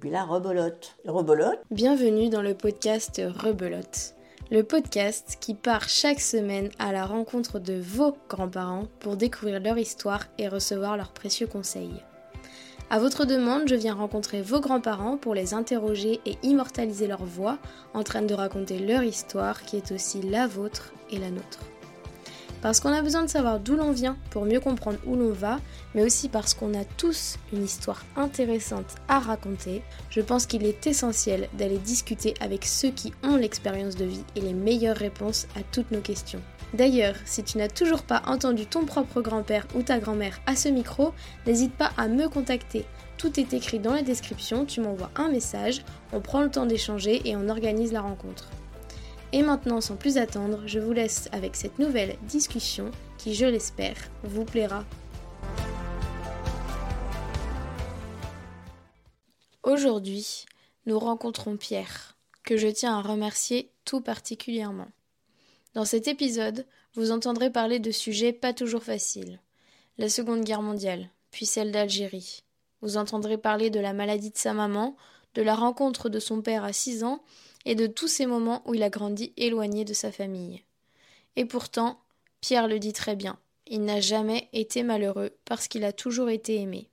puis là, rebolote. Rebolote. Bienvenue dans le podcast Rebelote. Le podcast qui part chaque semaine à la rencontre de vos grands-parents pour découvrir leur histoire et recevoir leurs précieux conseils. À votre demande, je viens rencontrer vos grands-parents pour les interroger et immortaliser leur voix en train de raconter leur histoire qui est aussi la vôtre et la nôtre. Parce qu'on a besoin de savoir d'où l'on vient pour mieux comprendre où l'on va, mais aussi parce qu'on a tous une histoire intéressante à raconter, je pense qu'il est essentiel d'aller discuter avec ceux qui ont l'expérience de vie et les meilleures réponses à toutes nos questions. D'ailleurs, si tu n'as toujours pas entendu ton propre grand-père ou ta grand-mère à ce micro, n'hésite pas à me contacter. Tout est écrit dans la description, tu m'envoies un message, on prend le temps d'échanger et on organise la rencontre. Et maintenant, sans plus attendre, je vous laisse avec cette nouvelle discussion qui, je l'espère, vous plaira. Aujourd'hui, nous rencontrons Pierre, que je tiens à remercier tout particulièrement. Dans cet épisode, vous entendrez parler de sujets pas toujours faciles. La Seconde Guerre mondiale, puis celle d'Algérie. Vous entendrez parler de la maladie de sa maman, de la rencontre de son père à 6 ans et de tous ces moments où il a grandi éloigné de sa famille. Et pourtant, Pierre le dit très bien, il n'a jamais été malheureux parce qu'il a toujours été aimé.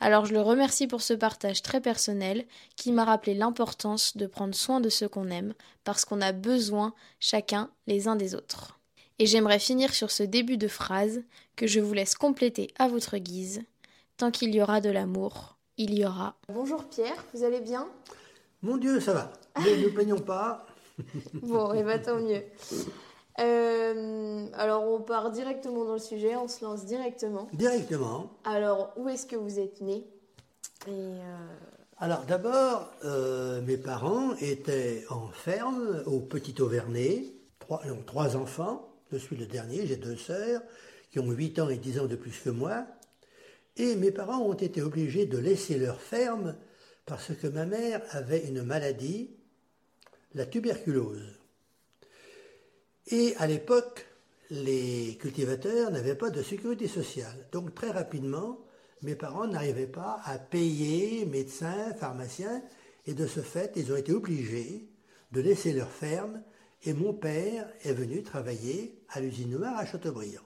Alors je le remercie pour ce partage très personnel qui m'a rappelé l'importance de prendre soin de ceux qu'on aime parce qu'on a besoin chacun les uns des autres. Et j'aimerais finir sur ce début de phrase que je vous laisse compléter à votre guise. Tant qu'il y aura de l'amour, il y aura. Bonjour Pierre, vous allez bien? Mon Dieu, ça va. Ne nous plaignons pas. bon, et va tant mieux. Euh, alors on part directement dans le sujet, on se lance directement. Directement. Alors où est-ce que vous êtes né euh, Alors d'abord, euh, mes parents étaient en ferme au Petit Auvernay, trois, trois enfants, je suis le dernier, j'ai deux sœurs qui ont 8 ans et 10 ans de plus que moi, et mes parents ont été obligés de laisser leur ferme parce que ma mère avait une maladie, la tuberculose. Et à l'époque, les cultivateurs n'avaient pas de sécurité sociale. Donc très rapidement, mes parents n'arrivaient pas à payer médecins, pharmaciens, et de ce fait, ils ont été obligés de laisser leur ferme, et mon père est venu travailler à l'usine noire à Châteaubriand.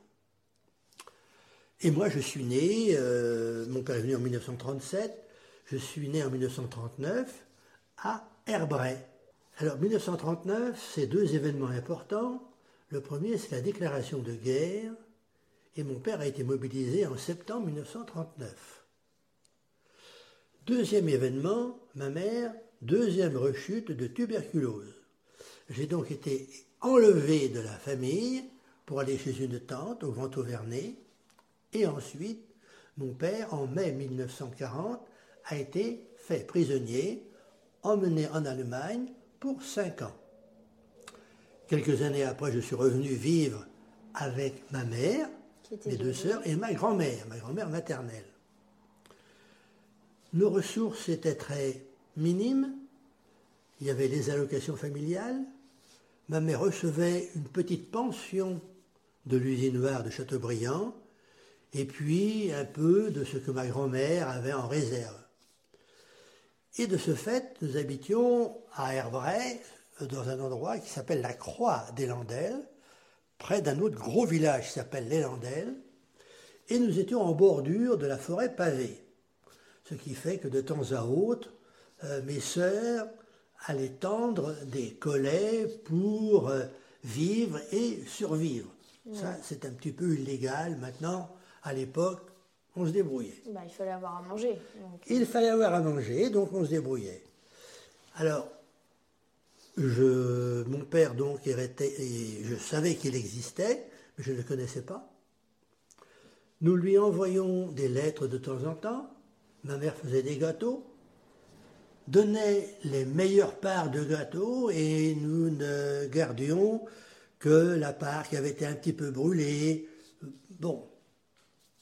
Et moi, je suis né, euh, mon père est venu en 1937, je suis né en 1939 à Herbray. Alors 1939, c'est deux événements importants. Le premier, c'est la déclaration de guerre, et mon père a été mobilisé en septembre 1939. Deuxième événement, ma mère, deuxième rechute de tuberculose. J'ai donc été enlevé de la famille pour aller chez une tante au Grand Auvernay, et ensuite, mon père, en mai 1940, a été fait prisonnier, emmené en Allemagne pour cinq ans. Quelques années après, je suis revenu vivre avec ma mère, mes deux sœurs et ma grand-mère, ma grand-mère maternelle. Nos ressources étaient très minimes. Il y avait les allocations familiales. Ma mère recevait une petite pension de l'usine noire de Châteaubriand et puis un peu de ce que ma grand-mère avait en réserve. Et de ce fait, nous habitions à Herbray, dans un endroit qui s'appelle la Croix des Landelles, près d'un autre gros village qui s'appelle les Landelles, et nous étions en bordure de la forêt pavée. Ce qui fait que de temps à autre, euh, mes sœurs allaient tendre des collets pour euh, vivre et survivre. Ça, c'est un petit peu illégal. Maintenant, à l'époque, on se débrouillait. Bah, il fallait avoir à manger. Il fallait avoir à manger, donc on se débrouillait. Alors, je, mon père, donc, était, et je savais qu'il existait, mais je ne le connaissais pas. Nous lui envoyions des lettres de temps en temps. Ma mère faisait des gâteaux, donnait les meilleures parts de gâteaux et nous ne gardions que la part qui avait été un petit peu brûlée. Bon,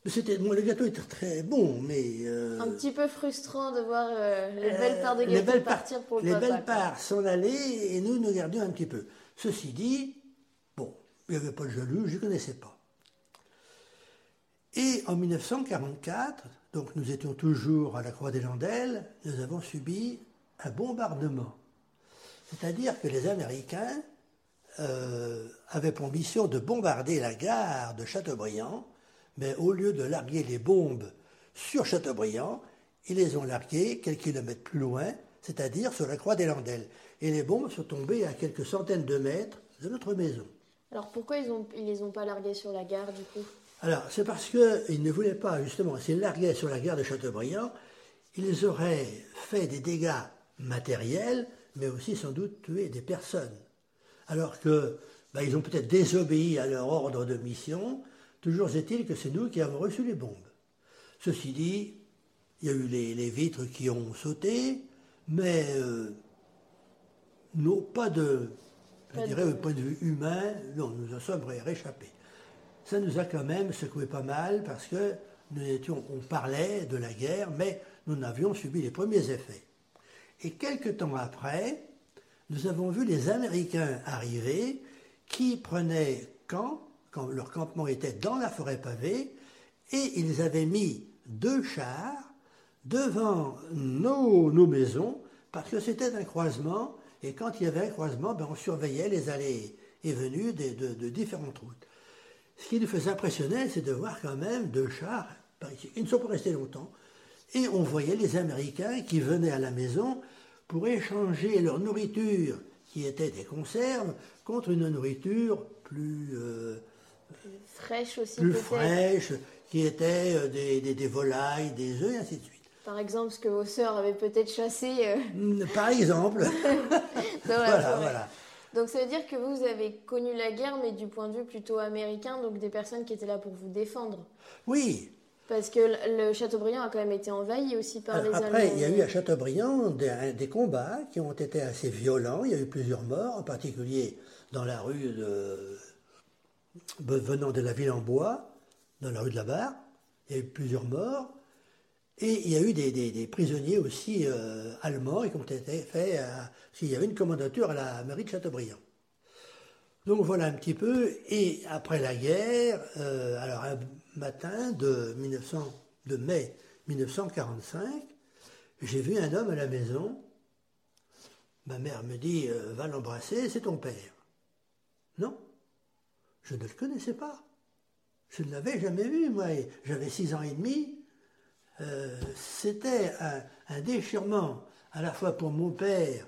c'était, le gâteau était très bon, mais... Euh, un petit peu frustrant de voir euh, les belles parts de gâteau partir pour le Les belles parts s'en allaient et nous nous gardions un petit peu. Ceci dit, bon, il n'y avait pas de jaloux, je ne connaissais pas. Et en 1944, donc nous étions toujours à la Croix des Landelles, nous avons subi un bombardement. C'est-à-dire que les Américains euh, avaient pour mission de bombarder la gare de Châteaubriand, mais au lieu de larguer les bombes sur Châteaubriand, ils les ont larguées quelques kilomètres plus loin, c'est-à-dire sur la Croix des Landelles. Et les bombes sont tombées à quelques centaines de mètres de notre maison. Alors pourquoi ils ne les ont pas larguées sur la gare du coup? Alors c'est parce qu'ils ne voulaient pas, justement, s'ils larguaient sur la gare de Châteaubriand, ils auraient fait des dégâts matériels, mais aussi sans doute tué des personnes. Alors que ben, ils ont peut-être désobéi à leur ordre de mission, toujours est-il que c'est nous qui avons reçu les bombes. Ceci dit, il y a eu les, vitres qui ont sauté, mais euh, non, pas de, je dirais, au point de vue humain, non, nous en sommes réchappés. Ça nous a quand même secoué pas mal parce que nous étions, on parlait de la guerre, mais nous avions subi les premiers effets. Et quelques temps après, nous avons vu les Américains arriver qui prenaient camp, leur campement était dans la forêt pavée, et ils avaient mis deux chars devant nos, nos maisons parce que c'était un croisement et quand il y avait un croisement, ben, on surveillait les allées et venues de, différentes routes. Ce qui nous faisait impressionner, c'est de voir quand même deux chars ici. Ils ne sont pas restés longtemps. Et on voyait les Américains qui venaient à la maison pour échanger leur nourriture, qui était des conserves, contre une nourriture plus... Euh, fraîche aussi. Plus fraîche, qui était euh, des, des, des, volailles, des œufs, et ainsi de suite. Par exemple, ce que vos sœurs avaient peut-être chassé. Euh. Par exemple. voilà, voilà. Donc ça veut dire que vous avez connu la guerre, mais du point de vue plutôt américain, donc des personnes qui étaient là pour vous défendre. Oui. Parce que le Châteaubriand a quand même été envahi aussi par les Allemands. Après, il y a eu à Châteaubriand des, des, combats qui ont été assez violents. Il y a eu plusieurs morts, en particulier dans la rue de, venant de la ville en bois, dans la rue de la Barre. Il y a eu plusieurs morts. Et il y a eu des, prisonniers aussi euh, allemands qui ont été faits. S'il y avait une commandature à la mairie de Châteaubriand. Donc voilà un petit peu. Et après la guerre, euh, alors un matin de, 1900, de mai 1945, j'ai vu un homme à la maison. Ma mère me dit euh, Va l'embrasser, c'est ton père. Non, je ne le connaissais pas. Je ne l'avais jamais vu, moi. J'avais six ans et demi. Euh, c'était un, déchirement à la fois pour mon père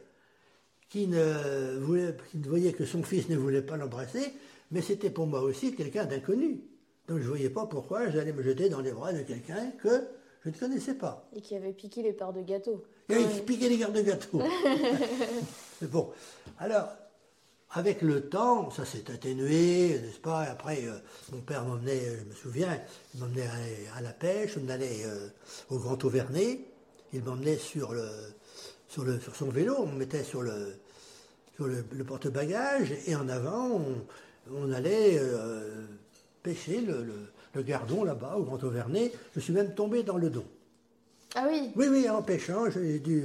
qui ne, voulait, qui ne voyait que son fils ne voulait pas l'embrasser, mais c'était pour moi aussi quelqu'un d'inconnu. Donc je ne voyais pas pourquoi j'allais me jeter dans les bras de quelqu'un que je ne connaissais pas. Et qui avait piqué les parts de gâteau. Il avait piqué les parts de gâteau. bon. Alors, avec le temps, ça s'est atténué, n'est-ce pas? Après, euh, mon père m'emmenait, je me souviens, il m'emmenait à, la pêche, on allait euh, au Grand Auvernay, il m'emmenait sur, le, sur, le, sur son vélo, on me mettait sur le, sur le, porte-bagages, et en avant, on, allait euh, pêcher le, le gardon là-bas, au Grand Auvernay. Je suis même tombé dans le don. Ah oui? Oui, oui, en pêchant, j'ai dû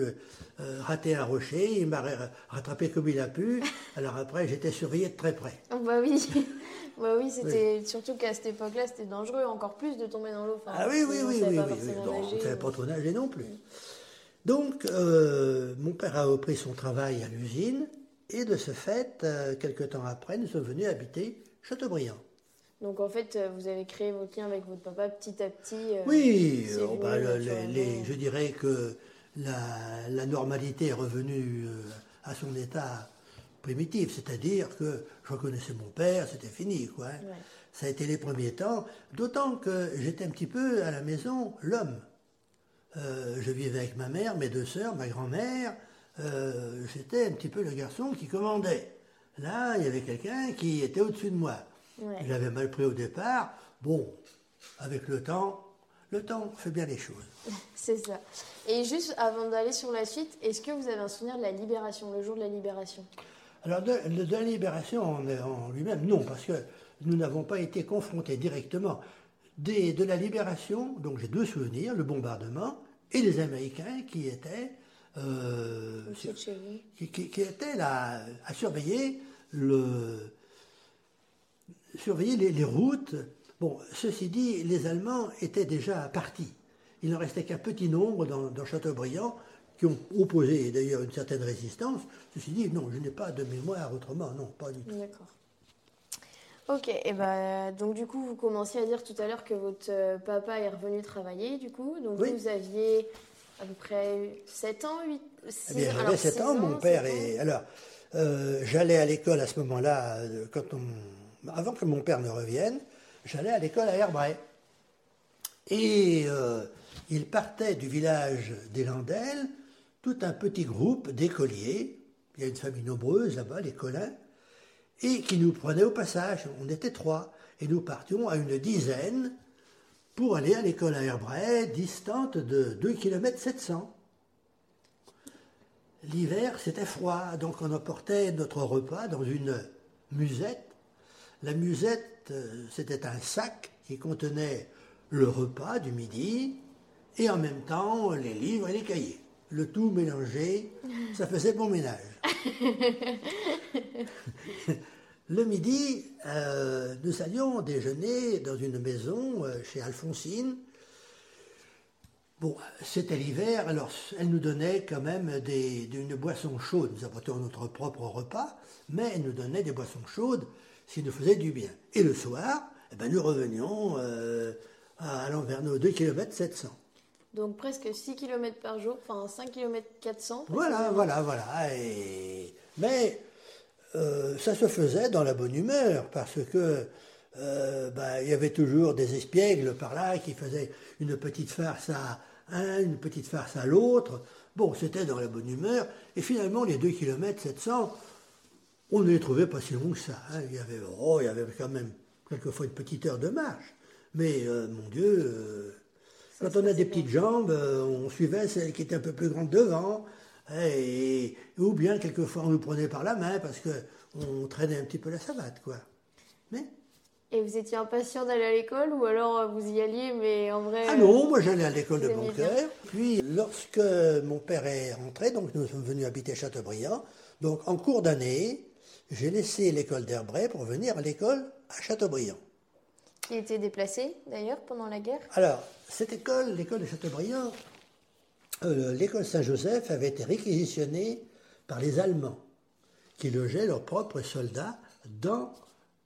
euh, euh, rater un rocher, il m'a rattrapé comme il a pu. Alors après, j'étais surveillé de très près. Oh, bah oui, bah oui c'était surtout qu'à cette époque-là, c'était dangereux encore plus de tomber dans l'eau. ah oui, oui, oui, oui, oui, on ne savait pas trop nager non plus. Donc, euh, mon père a repris son travail à l'usine, et de ce fait, quelques temps après, nous sommes venus habiter Châteaubriand. Donc en fait, euh, vous avez créé votre lien avec votre papa petit à petit. Euh, oui, euh, bah, je dirais que la, normalité est revenue à son état primitif, c'est-à-dire que je reconnaissais mon père, c'était fini, quoi. Hein. Ça a été les premiers temps, d'autant que j'étais un petit peu à la maison l'homme. je vivais avec ma mère, mes deux sœurs, ma grand-mère. j'étais un petit peu le garçon qui commandait. Là, il y avait quelqu'un qui était au-dessus de moi. Il avait mal pris au départ. Bon, avec le temps, le temps fait bien les choses. C'est ça. Et juste avant d'aller sur la suite, est-ce que vous avez un souvenir de la libération, le jour de la libération? Alors, de, la libération en, lui-même, non, parce que nous n'avons pas été confrontés directement. de la libération, donc j'ai deux souvenirs, le bombardement et les Américains qui étaient, euh, qui, qui, étaient là à surveiller le, surveiller les, routes. Bon, ceci dit, les Allemands étaient déjà partis. il n'en restait qu'un petit nombre dans, dans Châteaubriand qui ont opposé d'ailleurs une certaine résistance. Ceci dit, non, je n'ai pas de mémoire autrement, non, pas du tout. D'accord. Ok, et ben donc du coup, vous commenciez à dire tout à l'heure que votre euh, papa est revenu travailler, du coup. Donc Oui. vous aviez à peu près 7 ans, 8, 6 Eh bien, alors, j'avais 7 six ans, mon père 7 ans. est. Alors, euh, j'allais à l'école à ce moment-là, euh, quand on, avant que mon père ne revienne, j'allais à l'école à Herbray. Et euh, il partait du village des tout un petit groupe d'écoliers, il y a une famille nombreuse là-bas, les Collins, et qui nous prenaient au passage. On était trois, et nous partions à une dizaine pour aller à l'école à Herbray, distante de 2 km 700. L'hiver, c'était froid, donc on emportait notre repas dans une musette. La musette, c'était un sac qui contenait le repas du midi et en même temps les livres et les cahiers. Le tout mélangé, ça faisait bon ménage. Le midi, euh, nous allions déjeuner dans une maison euh, chez Alphonsine. Bon, c'était l'hiver, alors elle nous donnait quand même des, une boisson chaude. Nous apportions notre propre repas, mais elle nous donnait des boissons chaudes, qui nous faisait du bien. Et le soir, eh ben, nous revenions euh, à- allant vers nos 2 km 700. Donc presque 6 km par jour, enfin 5 km 400. Voilà, voilà, voilà. Et- Mais euh, ça se faisait dans la bonne humeur, parce que euh, ben, il y avait toujours des espiègles par là qui faisaient une petite farce à un, une petite farce à l'autre. Bon, c'était dans la bonne humeur. Et finalement, les 2 km 700, on ne les trouvait pas si longs que ça. hein. Il, y avait, oh, il y avait quand même quelquefois une petite heure de marche. Mais euh, mon Dieu, euh, quand on a des petites jambes, euh, on suivait celle qui était un peu plus grande devant. Et, ou bien quelquefois on nous prenait par la main parce qu'on traînait un petit peu la savate, quoi. Mais Et vous étiez impatient d'aller à l'école ou alors vous y alliez, mais en vrai. Ah non, moi j'allais à l'école de bien. Boncoeur. Puis lorsque mon père est rentré, donc nous sommes venus habiter Châteaubriand, donc en cours d'année, j'ai laissé l'école d'Herbray pour venir à l'école à Châteaubriand. Qui était déplacé d'ailleurs pendant la guerre? Alors, cette école, l'école de Châteaubriand, euh, l'école Saint-Joseph avait été réquisitionnée par les Allemands, qui logeaient leurs propres soldats dans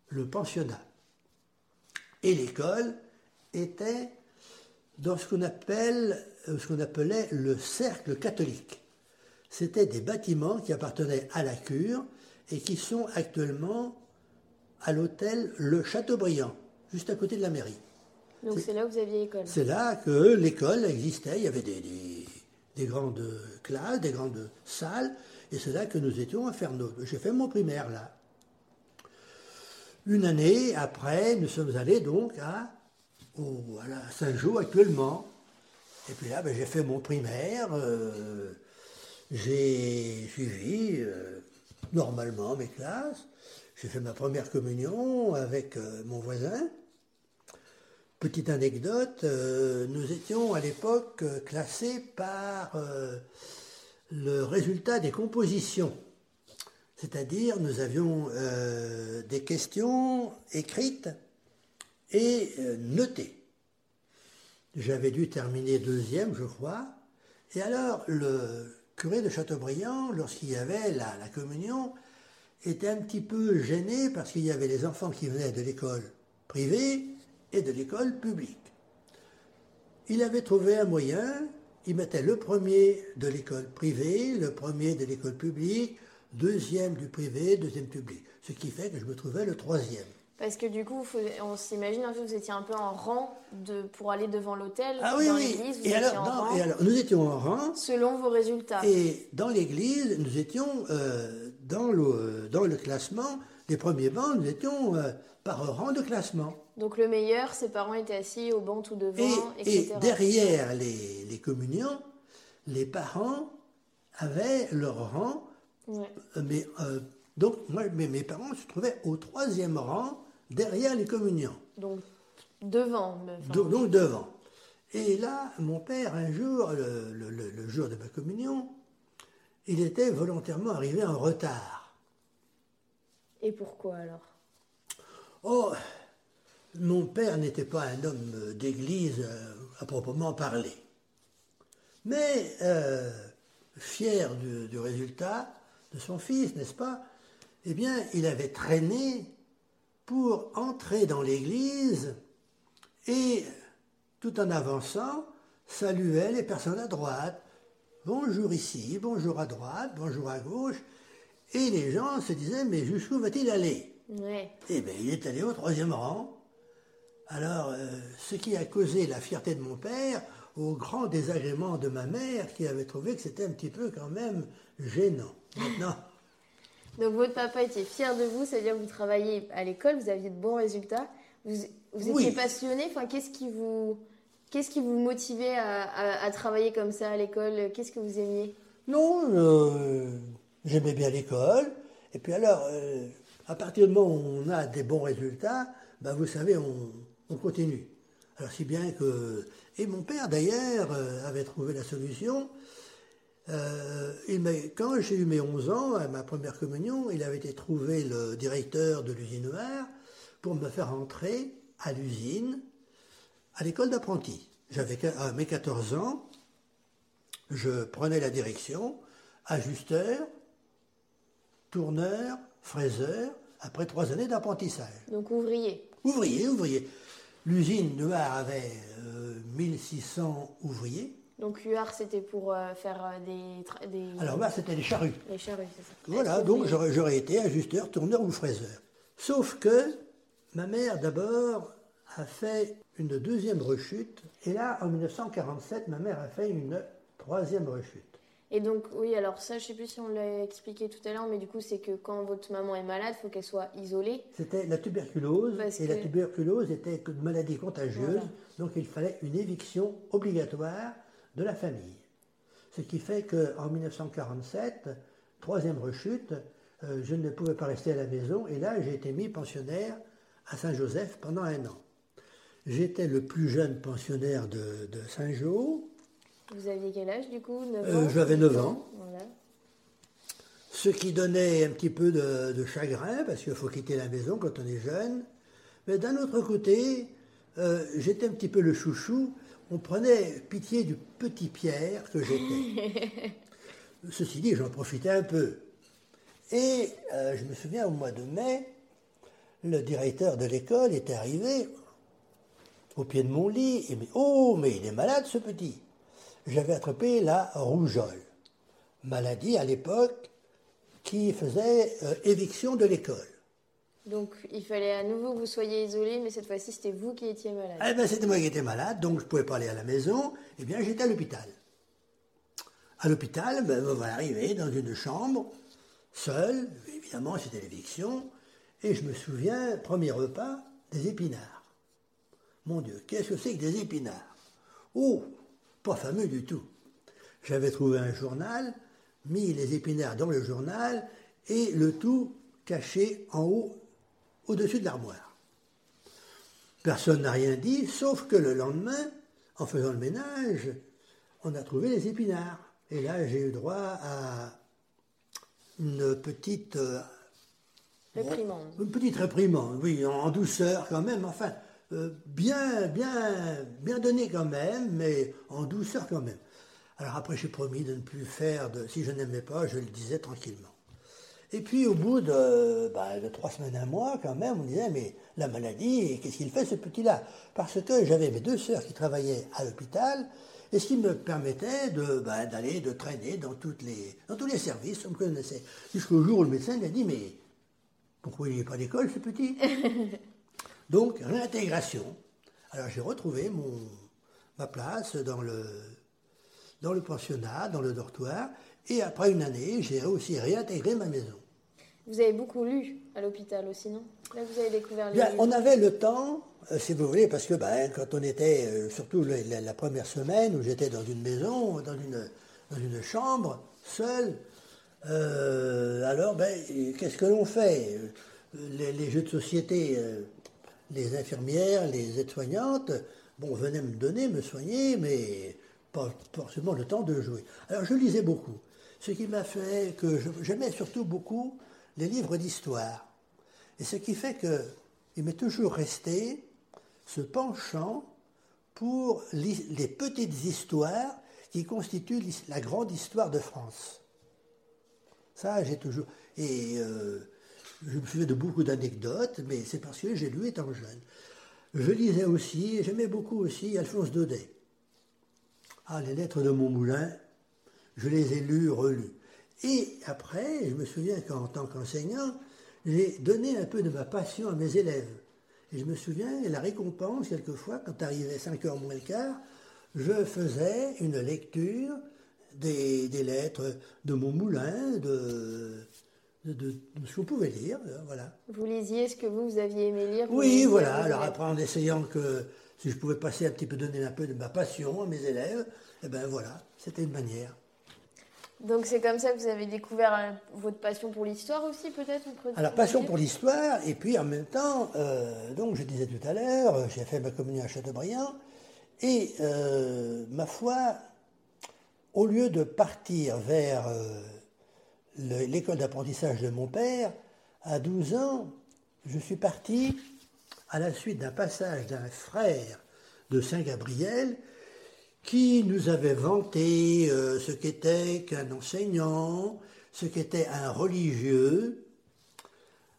le pensionnat. Et l'école était dans ce qu'on appelle, euh, ce qu'on appelait le cercle catholique. C'était des bâtiments qui appartenaient à la cure et qui sont actuellement à l'hôtel Le Châteaubriand, juste à côté de la mairie. Donc c'est là où vous aviez école. C'est là que l'école existait. Il y avait des, des- des grandes classes, des grandes salles, et c'est là que nous étions à faire nos. J'ai fait mon primaire là. Une année après, nous sommes allés donc à, au- à la Saint-Jean actuellement. Et puis là, ben, j'ai fait mon primaire. euh, j'ai suivi euh, normalement mes classes. J'ai fait ma première communion avec euh, mon voisin. Petite anecdote, euh, nous étions à l'époque euh, classés par le résultat des compositions. C'est-à-dire, nous avions des questions écrites et notées. J'avais dû terminer deuxième, je crois. Et alors, le curé de Châteaubriand, lorsqu'il y avait la, la communion, était un petit peu gêné parce qu'il y avait les enfants qui venaient de l'école privée et de l'école publique. Il avait trouvé un moyen, il mettait le premier de l'école privée, le premier de l'école publique, deuxième du privé, deuxième public. Ce qui fait que je me trouvais le troisième. Parce que du coup, on s'imagine un peu, vous étiez un peu en rang de, pour aller devant l'hôtel, Ah oui, dans oui. l'église, vous Et étiez alors, en non, rang, et alors, nous étions en rang, selon vos résultats. et dans l'église, nous étions euh, dans, le, dans le classement, les premiers bancs, nous étions euh, par rang de classement. Donc le meilleur, ses parents étaient assis au banc tout devant, Et, etc. et derrière les, les communions, les parents avaient leur rang. Ouais. euh, Mais, euh, donc, moi, mes, mes parents se trouvaient au troisième rang derrière les communions, Donc devant. do- donc devant. Et là, mon père, un jour, le, le- le- le jour de ma communion, il était volontairement arrivé en retard. Et pourquoi alors? Oh, mon père n'était pas un homme d'église euh, à proprement parler. Mais euh, fier du, du résultat de son fils, n'est-ce pas? Eh bien, il avait traîné pour entrer dans l'église et, tout en avançant, saluait les personnes à droite. Bonjour ici, bonjour à droite, bonjour à gauche. Et les gens se disaient, mais jusqu'où va-t-il aller? Ouais. Eh bien, il est allé au troisième rang. Alors, euh, ce qui a causé la fierté de mon père, au grand désagrément de ma mère, qui avait trouvé que c'était un petit peu quand même gênant. Maintenant, Donc votre papa était fier de vous, c'est-à-dire que vous travailliez à l'école, vous aviez de bons résultats, vous, vous Oui. étiez passionné. Enfin, qu'est-ce qui vous, qu'est-ce qui vous motivait à, à- à travailler comme ça à l'école? Qu'est-ce que vous aimiez? Non, euh, j'aimais bien l'école. Et puis alors, euh, à partir du moment où on a des bons résultats, ben vous savez, on, on continue. Alors si bien que... Et mon père, d'ailleurs, euh, avait trouvé la solution. Euh, il quand j'ai eu mes 11 ans, à ma première communion, il avait été trouvé le directeur de l'usine noire pour me faire entrer à l'usine, à l'école d'apprentis. J'avais à mes 14 ans, je prenais la direction, ajusteur, tourneur, fraiseur, après trois années d'apprentissage. Donc ouvrier. Ouvrier, ouvrier. L'usine Noire avait euh, 1600 ouvriers. Donc UR c'était pour euh, faire euh, des, Alors là, c'était les charrues. les charrues, c'est ça. Voilà, donc j'aurais été ajusteur, tourneur ou fraiseur. Sauf que ma mère, d'abord, a fait une deuxième rechute. Et là, en 1947, ma mère a fait une troisième rechute. Et donc oui, alors ça, je sais plus si on l'a expliqué tout à l'heure, mais du coup c'est que quand votre maman est malade, il faut qu'elle soit isolée. C'était la tuberculose, Parce et la tuberculose était une maladie contagieuse, Voilà. donc il fallait une éviction obligatoire de la famille. Ce qui fait qu'en 1947, troisième rechute, euh, je ne pouvais pas rester à la maison, et là j'ai été mis pensionnaire à Saint-Joseph pendant un an. J'étais le plus jeune pensionnaire de, de Saint-Jean, Vous aviez quel âge du coup 9 Euh, j'avais 9 ans. Voilà. Ce qui donnait un petit peu de, de chagrin, parce qu'il faut quitter la maison quand on est jeune. Mais d'un autre côté, euh, j'étais un petit peu le chouchou. On prenait pitié du petit Pierre que j'étais. Ceci dit, j'en profitais un peu. Et euh, je me souviens, au mois de mai, le directeur de l'école était arrivé au pied de mon lit et me dit Oh, mais il est malade ce petit. J'avais attrapé la rougeole maladie à l'époque qui faisait euh, éviction de l'école. Donc il fallait à nouveau que vous soyez isolé, mais cette fois-ci c'était vous qui étiez malade. Eh ben, c'était moi qui étais malade, donc je pouvais pas aller à la maison. Eh bien, j'étais à l'hôpital. À l'hôpital, ben, me voilà arrivé dans une chambre, seul, évidemment, c'était l'éviction, et je me souviens, premier repas, des épinards. Mon Dieu, qu'est-ce que c'est que des épinards? Oh, pas fameux du tout. J'avais trouvé un journal, mis les épinards dans le journal, et le tout caché en haut, au-dessus de l'armoire. Personne n'a rien dit, sauf que le lendemain, en faisant le ménage, on a trouvé les épinards. Et là, j'ai eu droit à une petite, euh, Réprimande. une petite réprimande, oui, en, douceur quand même, enfin, euh, bien, bien, bien donné quand même, mais en douceur quand même. Alors après, j'ai promis de ne plus faire de, si je n'aimais pas, je le disais tranquillement. Et puis au bout de, bah, de trois semaines, un mois, quand même, on disait, mais la maladie, qu'est-ce qu'il fait ce petit-là? Parce que j'avais mes deux sœurs qui travaillaient à l'hôpital, et ce qui me permettait de, bah, d'aller, de traîner dans, toutes les, dans tous les services, on me connaissait. Jusqu'au jour où le médecin m'a dit, mais pourquoi il n'est pas à l'école ce petit? Donc, réintégration. Alors j'ai retrouvé mon, ma place dans le, dans le pensionnat, dans le dortoir, et après une année, j'ai aussi réintégré ma maison. Vous avez beaucoup lu à l'hôpital aussi, non? Là vous avez découvert les Bien, livres. on avait le temps, euh, si vous voulez, parce que ben, quand on était, euh, surtout la, la- la première semaine où j'étais dans une maison, dans une, dans une chambre, seul, euh, alors ben, qu'est-ce que l'on fait? Les, les jeux de société, les infirmières, les aides-soignantes, bon, venaient me donner, me soigner, mais pas forcément le temps de jouer. Alors je lisais beaucoup, ce qui m'a fait que j'aimais surtout beaucoup les livres d'histoire. Et ce qui fait qu'il m'est toujours resté ce penchant pour les petites histoires qui constituent la grande histoire de France. Ça, j'ai toujours. Et euh, je me souviens de beaucoup d'anecdotes, mais c'est parce que j'ai lu étant jeune. Je lisais aussi, j'aimais beaucoup aussi Alphonse Daudet. Ah, les lettres de Montmoulin, je les ai lues, relues. Et après, je me souviens qu'en tant qu'enseignant, j'ai donné un peu de ma passion à mes élèves. Et je me souviens, la récompense, quelquefois, quand arrivait 5 heures moins le quart, je faisais une lecture des, lettres de mon moulin, de, de, ce qu'on pouvait lire. Euh, voilà. Vous lisiez ce que vous, vous aviez aimé lire Oui, voilà. Alors après, en essayant que si je pouvais passer un petit peu, donner un peu de ma passion à mes élèves, eh ben voilà, c'était une manière. Donc c'est comme ça que vous avez découvert euh, votre passion pour l'histoire aussi peut-être Alors passion pour l'histoire et puis en même temps, euh, donc je disais tout à l'heure, j'ai fait ma communion à Châteaubriand et euh, ma foi, au lieu de partir vers l'école d'apprentissage de mon père, à 12 ans, je suis parti à la suite d'un passage d'un frère de Saint-Gabriel qui nous avait vanté euh, ce qu'était qu'un enseignant, ce qu'était un religieux.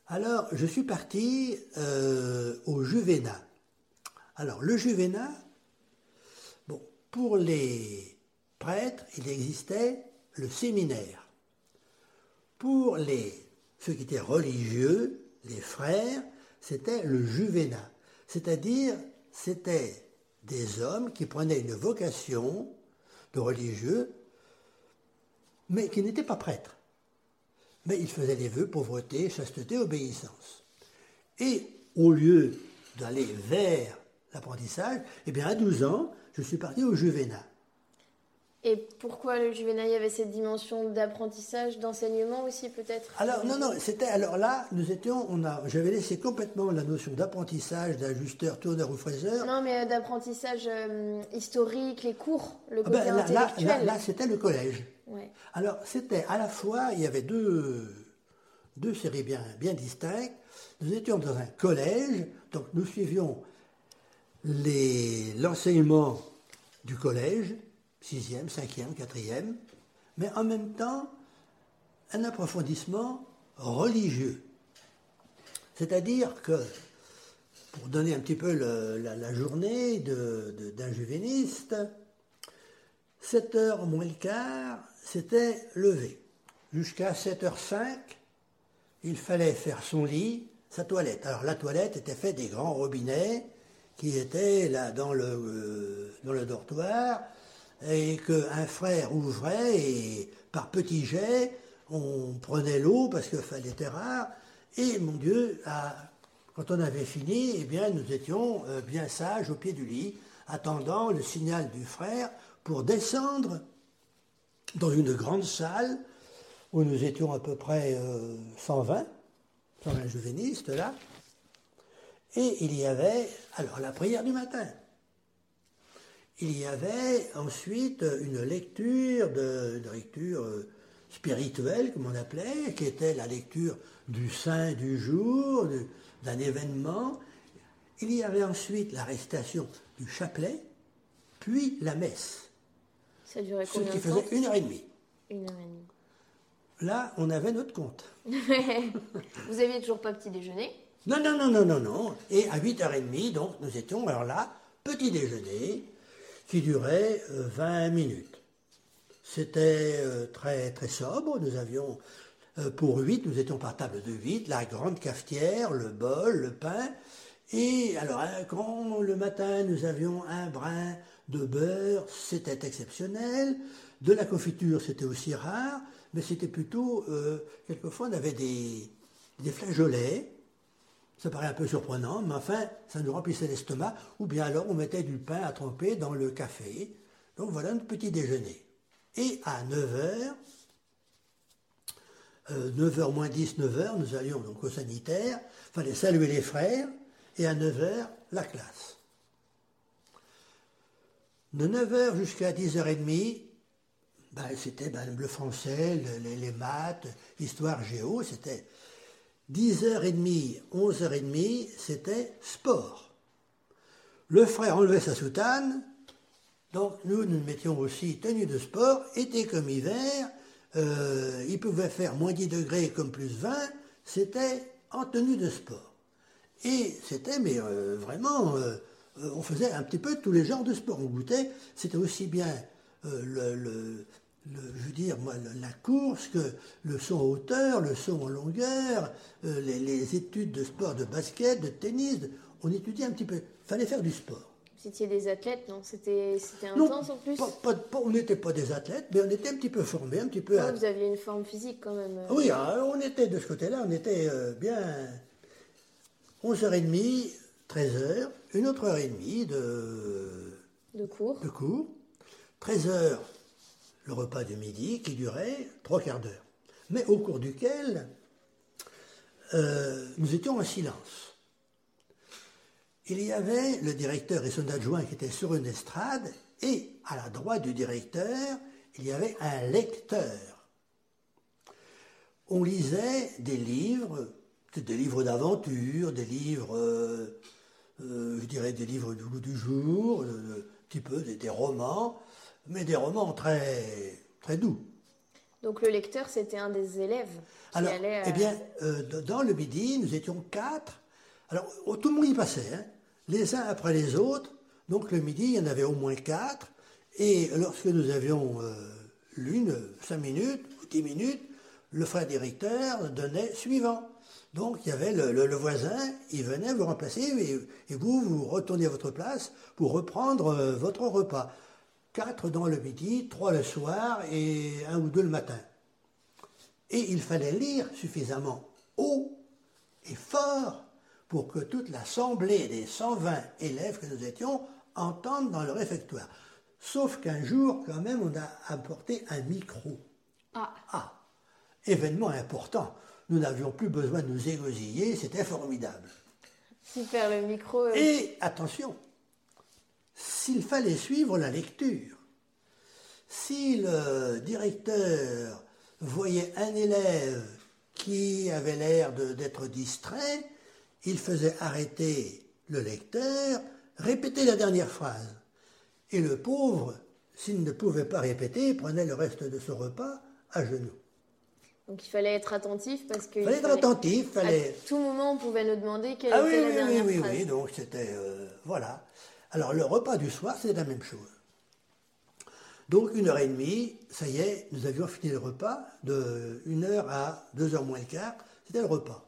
Alors, je suis parti euh, au Juvénat. Alors, le Juvénat, pour les prêtres, il existait le séminaire. Pour les, ceux qui étaient religieux, les frères, c'était le Juvénat. C'est-à-dire, c'était des hommes qui prenaient une vocation de religieux, mais qui n'étaient pas prêtres. Mais ils faisaient des vœux, pauvreté, chasteté, obéissance. Et au lieu d'aller vers l'apprentissage, eh bien à 12 ans, je suis parti au Juvénat. Et pourquoi le juvénat avait cette dimension d'apprentissage, d'enseignement aussi peut-être? Alors non, non, c'était alors là, nous étions, on a, j'avais laissé complètement la notion d'apprentissage, d'ajusteur, tourneur ou fraiseur. Non, mais euh, d'apprentissage euh, historique, les cours, le ah ben, côté intellectuel. Là, c'était le collège. Alors c'était à la fois, il y avait deux, deux séries bien, bien distinctes. Nous étions dans un collège, donc nous suivions l'enseignement du collège sixième, cinquième, quatrième, mais en même temps un approfondissement religieux. C'est-à-dire que, pour donner un petit peu la, journée d'un juvéniste, 7 heures moins le quart, c'était levé. Jusqu'à 7h05, il fallait faire son lit, sa toilette. Alors la toilette était faite des grands robinets qui étaient là dans le, euh, dans le dortoir et qu'un frère ouvrait et par petits jets, on prenait l'eau parce que fallait était rare. Et mon Dieu, quand on avait fini, eh bien, nous étions euh, bien sages au pied du lit, attendant le signal du frère pour descendre dans une grande salle où nous étions à peu près 120, 120 juvénistes là. Et il y avait alors la prière du matin il y avait ensuite une lecture, de, lecture euh, spirituelle, comme on appelait, qui était la lecture du saint du jour, d'un événement. Il y avait ensuite la récitation du chapelet, puis la messe. Ça durait Ce qui faisait une heure et demie. Une heure et demie. Là, on avait notre compte. Vous aviez toujours pas petit déjeuner? Non, non, non, non, non, non. Et à 8h30, donc, nous étions alors là, petit déjeuner, qui durait 20 euh, minutes. C'était euh, très, très sobre. Nous avions, euh, pour 8, nous étions par table de 8, la grande cafetière, le bol, le pain. Et alors, quand le matin, nous avions un brin de beurre, c'était exceptionnel. De la confiture, c'était aussi rare, mais c'était plutôt, quelquefois, on avait des, des flageolets ça paraît un peu surprenant, mais enfin, ça nous remplissait l'estomac, ou bien alors on mettait du pain à tremper dans le café. Donc voilà notre petit déjeuner. Et à 9h, 9h euh, moins 10, 9h, nous allions donc au sanitaire, fallait saluer les frères, et à 9h, la classe. De 9h jusqu'à 10h30, ben, c'était ben, le français, les, les maths, histoire, géo, c'était 10h30, 11h30, c'était sport. Le frère enlevait sa soutane, donc nous, nous mettions aussi tenue de sport, été comme hiver, euh, il pouvait faire moins 10 degrés comme plus 20, c'était en tenue de sport. Et c'était, mais euh, vraiment, euh, on faisait un petit peu tous les genres de sport. On goûtait, c'était aussi bien le, je veux dire, moi, la course, que le saut en hauteur, le saut en longueur, les, les, études de sport de basket, de tennis, on étudiait un petit peu. Il fallait faire du sport. Vous étiez des athlètes, non? C'était intense en plus? On n'était pas des athlètes, mais on était un petit peu formés, un petit peu. Ah, vous aviez une forme physique quand même. Euh. Oui, hein, on était de ce côté-là, on était euh, bien 11h30, 13h, une autre heure et demie de, de cours. De cours. 13h, le repas du midi qui durait trois quarts d'heure, mais au cours duquel euh, nous étions en silence. Il y avait le directeur et son adjoint qui étaient sur une estrade, et à la droite du directeur, il y avait un lecteur. On lisait des livres, des livres d'aventure, des livres, euh, euh, je dirais des livres du, du jour, un petit peu des, romans, mais des romans très, très doux. Donc le lecteur, c'était un des élèves qui Alors, allait... Eh bien, dans le midi, nous étions quatre alors, oh, tout le monde y passait, hein, les uns après les autres. Donc, le midi, il y en avait au moins quatre. Et lorsque nous avions euh, l'une, cinq minutes ou dix minutes, le frère directeur donnait suivant. Donc, il y avait le, voisin, il venait vous remplacer et, vous, vous retournez à votre place pour reprendre euh, votre repas. Quatre dans le midi, trois le soir et un ou deux le matin. Et il fallait lire suffisamment haut et fort pour que toute l'assemblée des 120 élèves que nous étions entendent dans le réfectoire. Sauf qu'un jour, quand même, on a apporté un micro. Ah. ah. Événement important. Nous n'avions plus besoin de nous égosiller, c'était formidable. Super, le micro. Et attention, s'il fallait suivre la lecture, si le directeur voyait un élève qui avait l'air d'être distrait, il faisait arrêter le lecteur, répéter la dernière phrase. Et le pauvre, s'il ne pouvait pas répéter, prenait le reste de son repas à genoux. Donc il fallait être attentif parce que. Il fallait être attentif, fallait. À tout moment, on pouvait nous demander quelle ah, était oui, la dernière oui, phrase. Oui, oui, donc c'était. Euh, voilà. Alors le repas du soir, c'est la même chose. Donc une heure et demie, ça y est, nous avions fini le repas, de une heure à deux heures moins le quart, c'était le repas.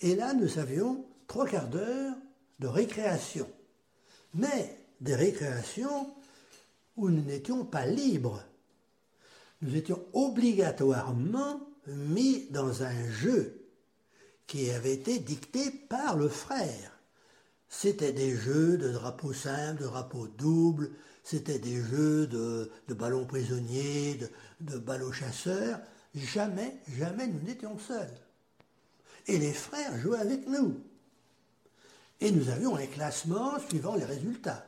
Et là, nous avions trois quarts d'heure de récréation. Mais des récréations où nous n'étions pas libres. Nous étions obligatoirement mis dans un jeu qui avait été dicté par le frère. C'était des jeux de drapeaux simples, de drapeaux doubles, c'était des jeux de, ballons prisonniers, de, de ballots chasseurs. Jamais, jamais nous n'étions seuls. Et les frères jouaient avec nous. Et nous avions un classement suivant les résultats.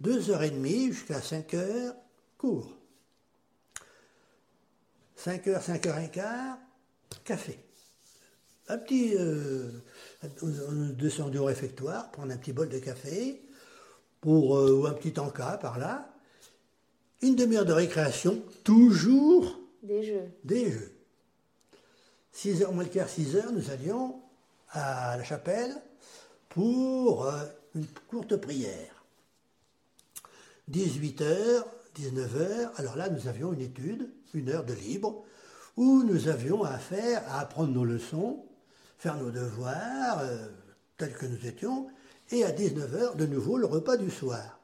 Deux heures et demie jusqu'à 5 heures, cours. 5 heures, 5 heures et quart, café. Un petit. Euh, on descendu au réfectoire, prendre un petit bol de café, pour, euh, ou un petit encas par là. Une demi-heure de récréation, toujours. Des jeux. Des jeux. 6 heures moins le quart, 6 heures, nous allions à la chapelle pour euh, une courte prière. 18 heures, 19 heures, alors là nous avions une étude, une heure de libre, où nous avions à faire, à apprendre nos leçons, faire nos devoirs, euh, tels que nous étions, et à 19 heures, de nouveau, le repas du soir,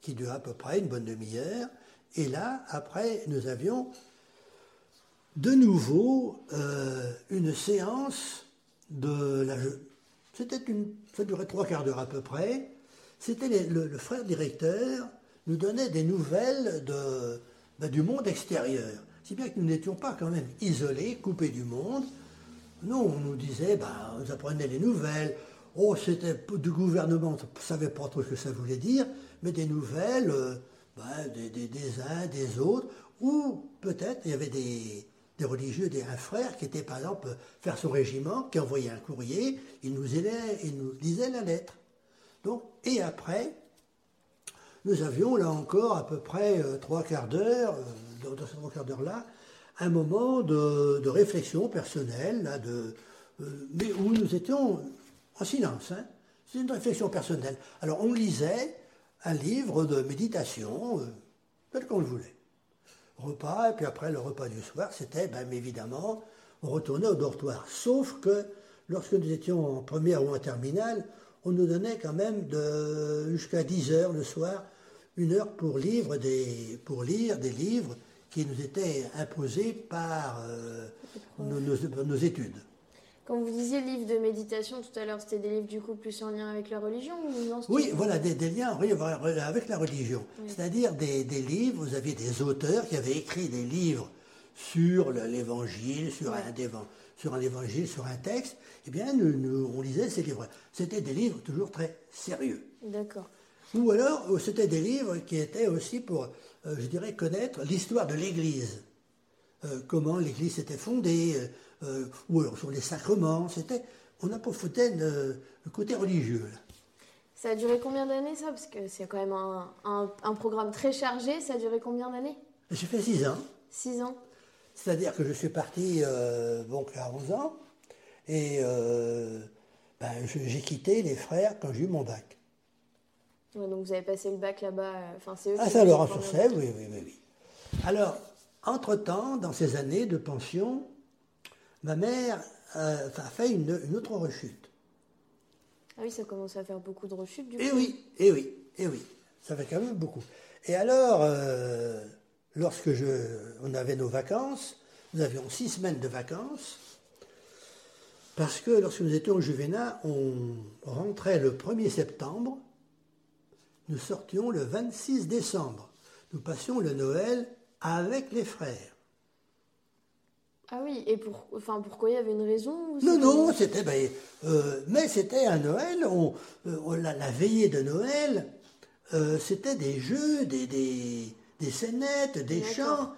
qui dure à peu près une bonne demi-heure, et là, après, nous avions de nouveau euh, une séance de la. C'était une, ça durait trois quarts d'heure à peu près. C'était le, frère directeur nous donnait des nouvelles ben, du monde extérieur. Si bien que nous n'étions pas quand même isolés, coupés du monde. Nous, on nous disait, ben, on apprenait les nouvelles. Oh, c'était du gouvernement, on ne savait pas trop ce que ça voulait dire, mais des nouvelles euh, ben, des, uns, des autres, ou peut-être il y avait des, religieux, des, un frère qui était par exemple faire son régiment, qui envoyait un courrier, il nous, nous lisait la lettre. Donc, et après, nous avions là encore à peu près euh, trois quarts d'heure, euh, dans, dans ces trois quarts d'heure-là, un moment de, réflexion personnelle, là, de, euh, mais où nous étions en silence. Hein. C'est une réflexion personnelle. Alors on lisait un livre de méditation, euh, tel qu'on le voulait. Repas, et puis après le repas du soir, c'était, ben, évidemment, on retournait au dortoir. Sauf que lorsque nous étions en première ou en terminale, on nous donnait quand même de, jusqu'à 10 heures le soir, une heure pour, des, pour lire des livres qui nous étaient imposés par euh, nos, nos- nos études. Quand vous disiez livre de méditation tout à l'heure, c'était des livres du coup plus en lien avec la religion ou non c'était- Oui, voilà, des, des liens avec la religion. Oui. C'est-à-dire des, des livres, vous aviez des auteurs qui avaient écrit des livres sur le- l'évangile, sur, un, sur un évangile, sur un texte. Eh bien, nous, nous- on lisait ces livres. C'était des livres toujours très sérieux. D'accord. Ou alors, euh, c'était des livres qui étaient aussi pour, je dirais, connaître l'histoire de l'Église. Euh, comment l'Église s'était fondée, euh, euh, ou alors sur les sacrements. C'était, on approfondait le, le côté religieux. là. Ça a duré combien d'années ça? Parce que c'est quand même un, un- un programme très chargé. Ça a duré combien d'années? J'ai fait six ans. Six ans. C'est-à-dire que je suis parti euh, donc à 11 ans et euh, ben, j'ai quitté les frères quand j'ai eu mon bac. Ouais, donc vous avez passé le bac là-bas. euh, Enfin, c'est eux À qui- Saint-Laurent-sur-Sèvre, oui, oui, oui, oui. Alors, entre-temps, dans ces années de pension, ma mère euh, a fait une, une autre rechute. Ah oui, ça commence à faire beaucoup de rechutes du coup. Eh oui, eh oui, eh oui, ça fait quand même beaucoup. Et alors, euh, lorsque je, on avait nos vacances, nous avions six semaines de vacances, parce que lorsque nous étions au Juvénat, on rentrait le 1er septembre, nous sortions le 26 décembre. Nous passions le Noël avec les frères. Ah oui, et pour, enfin, pourquoi il y avait une raison Non, non, c'était. ben, euh, mais c'était un Noël, on- euh, la, la veillée de Noël, euh, c'était des jeux, des, des, des scénettes, des chants.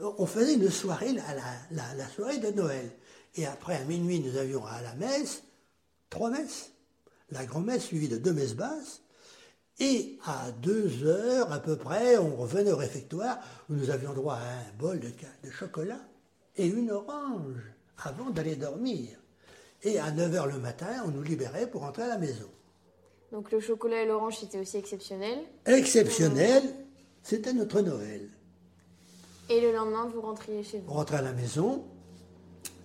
On faisait une soirée, la- la soirée de Noël. Et après, à minuit, nous avions à la messe trois messes. La grand-messe suivie de deux messes basses. Et à deux heures à peu près, on revenait au réfectoire où nous avions droit à un bol de, chocolat et une orange avant d'aller dormir. Et à 9 heures le matin, on nous libérait pour rentrer à la maison. Donc le chocolat et l'orange c'était aussi exceptionnel? Exceptionnel, c'était notre Noël. Et le lendemain, vous rentriez chez On vous. rentrait à la maison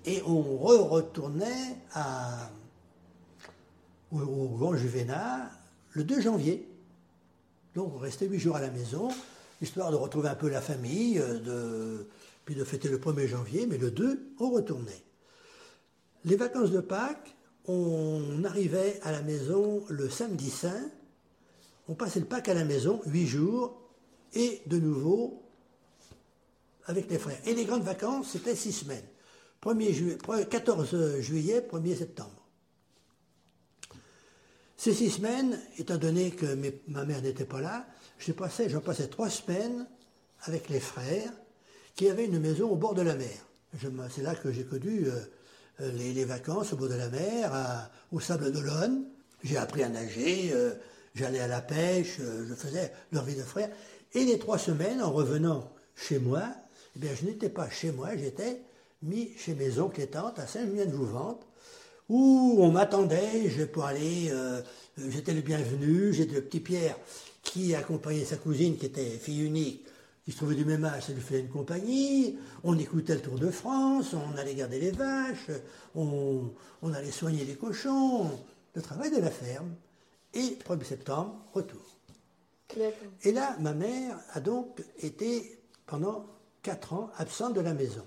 et on re-retournait à, au, au Grand Juvénat le 2 janvier. Donc on restait huit jours à la maison, histoire de retrouver un peu la famille, euh, puis de fêter le 1er janvier, mais le 2, on retournait. Les vacances de Pâques, on arrivait à la maison le samedi saint, on passait le Pâques à la maison, huit jours, et de nouveau avec les frères. Et les grandes vacances, c'était six semaines. 1er juillet, 14 juillet, 1er septembre. Ces six semaines, étant donné que ma mère n'était pas là, je passais, j'en passais trois semaines avec les frères qui avaient une maison au bord de la mer. C'est là que j'ai connu euh, euh, les, vacances au bord de la mer, au Sable d'Olonne. J'ai appris à nager, euh, j'allais à la pêche, je faisais leur vie de frère. Et les trois semaines, en revenant chez moi, eh bien, je n'étais pas chez moi, j'étais mis chez mes oncles et tantes à Saint-Julien-de-Jouvente, où on m'attendait je, pour aller, euh, j'étais le bienvenu, j'étais le petit Pierre qui accompagnait sa cousine qui était fille unique, qui se trouvait du même âge, ça lui faisait une compagnie, on écoutait le Tour de France, on allait garder les vaches, on, on allait soigner les cochons, le travail de la ferme, et 1er septembre, retour. Et là, ma mère a donc été pendant quatre ans absente de la maison.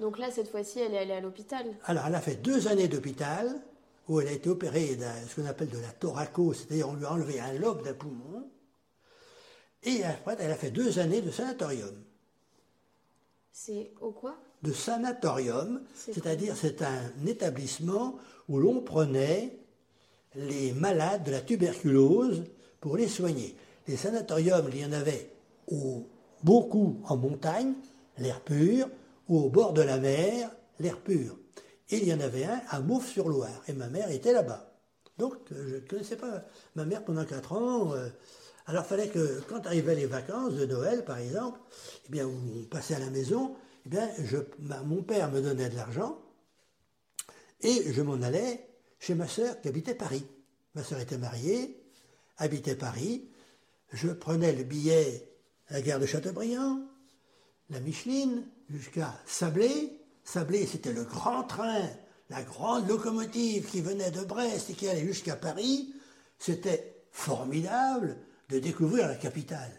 Donc là, cette fois-ci, elle est allée à l'hôpital. Alors, elle a fait deux années d'hôpital où elle a été opérée de ce qu'on appelle de la thoraco, c'est-à-dire on lui a enlevé un lobe d'un poumon. Et après, elle a fait deux années de sanatorium. C'est au quoi? De sanatorium, C'est c'est-à-dire c'est un établissement où l'on prenait les malades de la tuberculose pour les soigner. Les sanatoriums, il y en avait au- beaucoup en montagne, l'air pur, ou au bord de la mer, l'air pur. Et il y en avait un à Mauves-sur-Loire, et ma mère était là-bas. Donc, euh, je ne connaissais pas ma mère pendant 4 ans. euh, alors, fallait que, quand arrivaient les vacances de Noël, par exemple, eh bien, on passait à la maison, eh bien, mon père me donnait de l'argent et je m'en allais chez ma sœur qui habitait Paris. Ma sœur était mariée, habitait Paris. Je prenais le billet à la gare de Châteaubriand, la Micheline, jusqu'à Sablé. Sablé, c'était le grand train, la grande locomotive qui venait de Brest et qui allait jusqu'à Paris. C'était formidable de découvrir la capitale.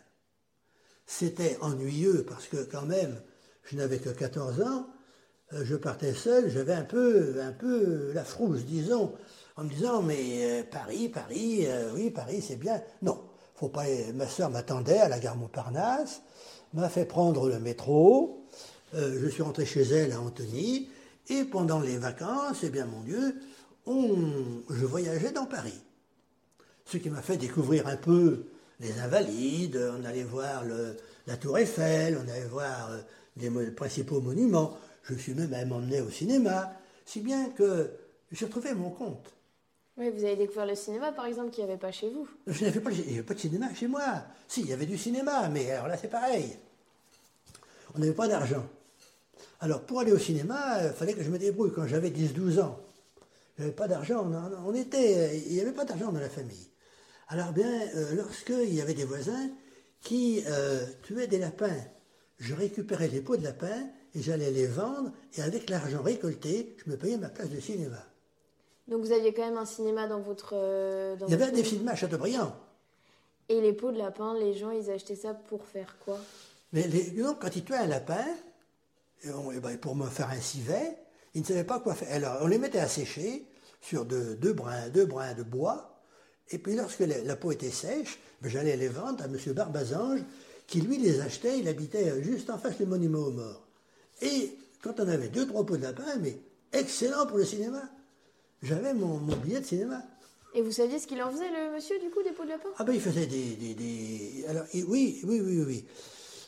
C'était ennuyeux parce que quand même, je n'avais que 14 ans, euh, je partais seul, j'avais un peu, un peu la frousse, disons, en me disant, mais euh, Paris, Paris, euh, oui, Paris, c'est bien. Non, faut pas. Ma soeur m'attendait à la gare Montparnasse, m'a fait prendre le métro. Euh, je suis rentré chez elle à Antony, et pendant les vacances, eh bien, mon Dieu, on, je voyageais dans Paris ce qui m'a fait découvrir un peu les Invalides, on allait voir le- la Tour Eiffel, on allait voir euh, les principaux monuments, je suis même, emmené au cinéma, si bien que j'ai trouvé mon compte. Oui, vous avez découvert le cinéma, par exemple, qu'il n'y avait pas chez vous. Je n'avais pas, pas de cinéma chez moi. Si, il y avait du cinéma, mais alors là c'est pareil. On n'avait pas d'argent. Alors pour aller au cinéma, il fallait que je me débrouille quand j'avais 10-12 ans. Je n'avais pas d'argent, on, était, il n'y avait pas d'argent dans la famille. Alors bien, euh, lorsqu'il y avait des voisins qui euh, tuaient des lapins, je récupérais les pots de lapins et j'allais les vendre et avec l'argent récolté, je me payais ma place de cinéma. Donc vous aviez quand même un cinéma dans votre... euh, dans Il y avait des cinémas à Chateaubriand. Et les pots de lapin, les gens, ils achetaient ça pour faire quoi? Mais les, donc, quand ils tuaient un lapin, et on- et ben, pour me faire un civet, ils ne savaient pas quoi faire. Alors, on les mettait à sécher sur de- deux, brins, deux brins de bois. Et puis, lorsque la, la peau était sèche, ben, j'allais les vendre à M. Barbazange, qui lui les achetait. Il habitait juste en face du monument aux morts. Et quand on avait deux, trois pots de lapin, mais excellent pour le cinéma. J'avais mon, mon billet de cinéma. Et vous saviez ce qu'il en faisait, le monsieur, du coup, des pots de lapin? Ah ben il faisait des... des, des- alors, il- oui, oui, oui, oui.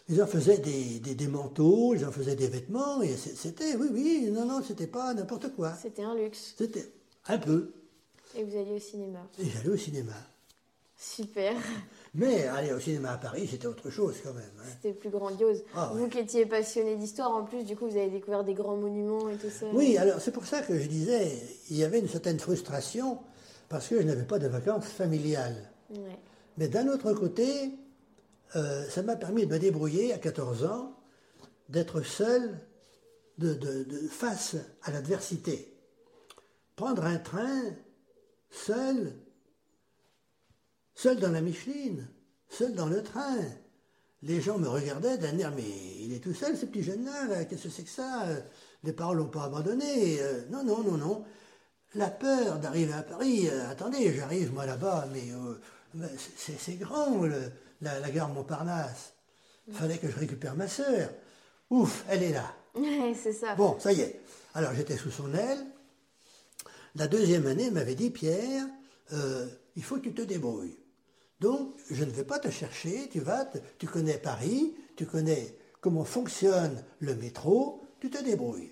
Ils en faisaient des, des, des manteaux, ils en faisaient des vêtements, et c'était, oui, oui, non, non, c'était pas n'importe quoi. C'était un luxe. C'était un peu. Et vous alliez au cinéma. Et j'allais au cinéma. Super. Mais aller au cinéma à Paris, c'était autre chose quand même. hein. C'était plus grandiose. Ah, vous ouais. qui étiez passionné d'histoire, en plus, du coup, vous avez découvert des grands monuments et tout ça. Oui, alors c'est pour ça que je disais, il y avait une certaine frustration, parce que je n'avais pas de vacances familiales. Ouais. Mais d'un autre côté, euh, ça m'a permis de me débrouiller à 14 ans, d'être seul de, face à l'adversité. Prendre un train seul, seul dans la Micheline, seul dans le train. Les gens me regardaient d'un air, mais il est tout seul, ce petit jeune-là, là, qu'est-ce que c'est que ça Euh, Les parents l'ont pas abandonné. Euh, non, non, non, non. La peur d'arriver à Paris, attendez, j'arrive moi là-bas, mais, c'est grand, le- la, la gare Montparnasse. Il fallait que je récupère ma sœur. Ouf, elle est là. C'est ça. Bon, ça y est. Alors j'étais sous son aile. La deuxième année, elle m'avait dit, Pierre, euh, il faut que tu te débrouilles. Donc, je ne vais pas te chercher, tu vas, te- tu connais Paris, tu connais comment fonctionne le métro, tu te débrouilles.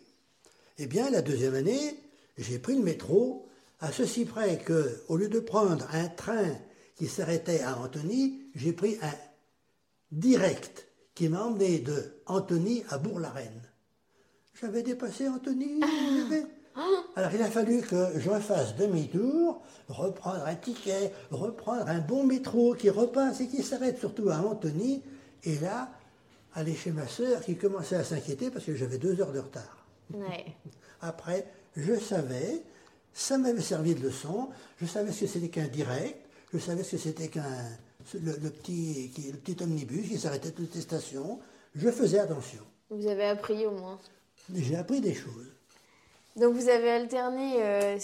Eh bien, la deuxième année, j'ai pris le métro, à ceci près que, au lieu de prendre un train qui s'arrêtait à Antony, j'ai pris un direct qui m'a emmené de Antony à Bourg-la-Reine. J'avais dépassé Anthony. j'avais- Alors il a fallu que je refasse demi-tour, reprendre un ticket, reprendre un bon métro qui repasse et qui s'arrête surtout à Antony, et là, aller chez ma sœur qui commençait à s'inquiéter parce que j'avais deux heures de retard. Ouais. Après, je savais, ça m'avait servi de leçon, je savais ce que c'était qu'un direct, je savais ce que c'était qu'un le, le petit, qui- le petit omnibus qui s'arrêtait toutes les stations, je faisais attention. Vous avez appris au moins. J'ai appris des choses. Donc vous avez alterné euh,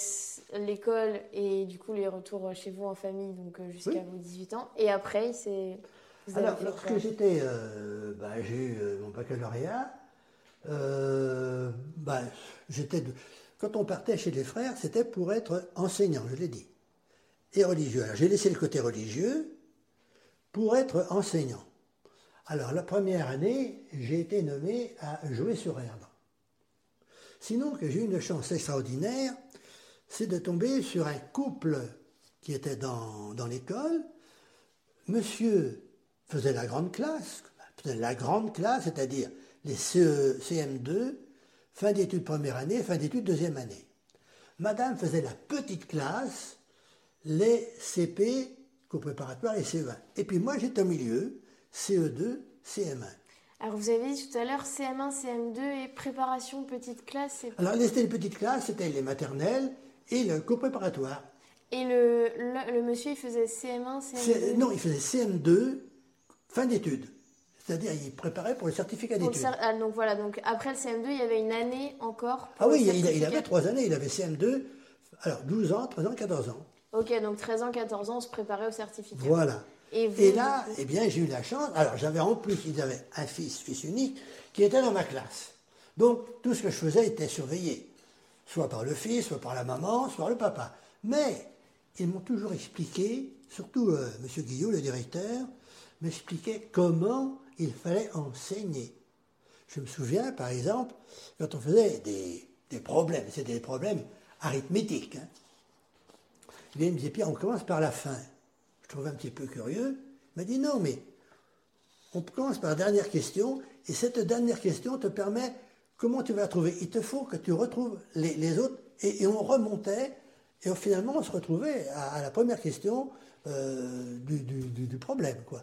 l'école et du coup les retours chez vous en famille, donc euh, jusqu'à Oui. vos 18 ans. Et après, c'est. Alors, lorsque j'étais, euh, bah, j'ai eu mon baccalauréat, euh, bah, j'étais quand on partait chez les frères, c'était pour être enseignant, je l'ai dit, et religieux. Alors, j'ai laissé le côté religieux pour être enseignant. Alors, la première année, j'ai été nommé à jouer sur herbe. Sinon, que j'ai eu une chance extraordinaire, c'est de tomber sur un couple qui était dans, dans l'école. Monsieur faisait la grande classe, la grande classe, c'est-à-dire les CE, CM2, fin d'études première année, fin d'études deuxième année. Madame faisait la petite classe, les CP, co-préparatoire et CE1. Et puis moi, j'étais au milieu, CE2, CM1. Alors vous avez dit tout à l'heure CM1, CM2 et préparation petite classe. c'est- Alors, les les petites classes, c'était les maternelles et le co-préparatoire. Et le, le, le monsieur, il faisait CM1, C'est- CM2 Non, il faisait CM2, fin d'études. C'est-à-dire, il préparait pour le certificat d'études. ah, donc voilà, donc après le CM2, il y avait une année encore. pour Ah oui, il, il avait trois années. Il avait CM2, alors 12 ans, 13 ans, 14 ans. Ok, donc 13 ans, 14 ans, on se préparait au certificat. Voilà. Et, vous, Et là, eh bien, j'ai eu la chance. Alors, j'avais en plus, ils avaient un fils, fils unique, qui était dans ma classe. Donc, tout ce que je faisais était surveillé. Soit par le fils, soit par la maman, soit par le papa. Mais, ils m'ont toujours expliqué, surtout euh, M. Guillot, le directeur, m'expliquait comment il fallait enseigner. Je me souviens, par exemple, quand on faisait des, des problèmes, c'était des problèmes arithmétiques. hein. Bien, il me disait, Pierre, on commence par la fin. Je trouvais un petit peu curieux. Il m'a dit, non, mais on commence par la dernière question, et cette dernière question te permet comment tu vas la trouver? Il te faut que tu retrouves les, les autres, et, et on remontait, et finalement on se retrouvait à, à la première question euh, du, du- du- du problème. Quoi.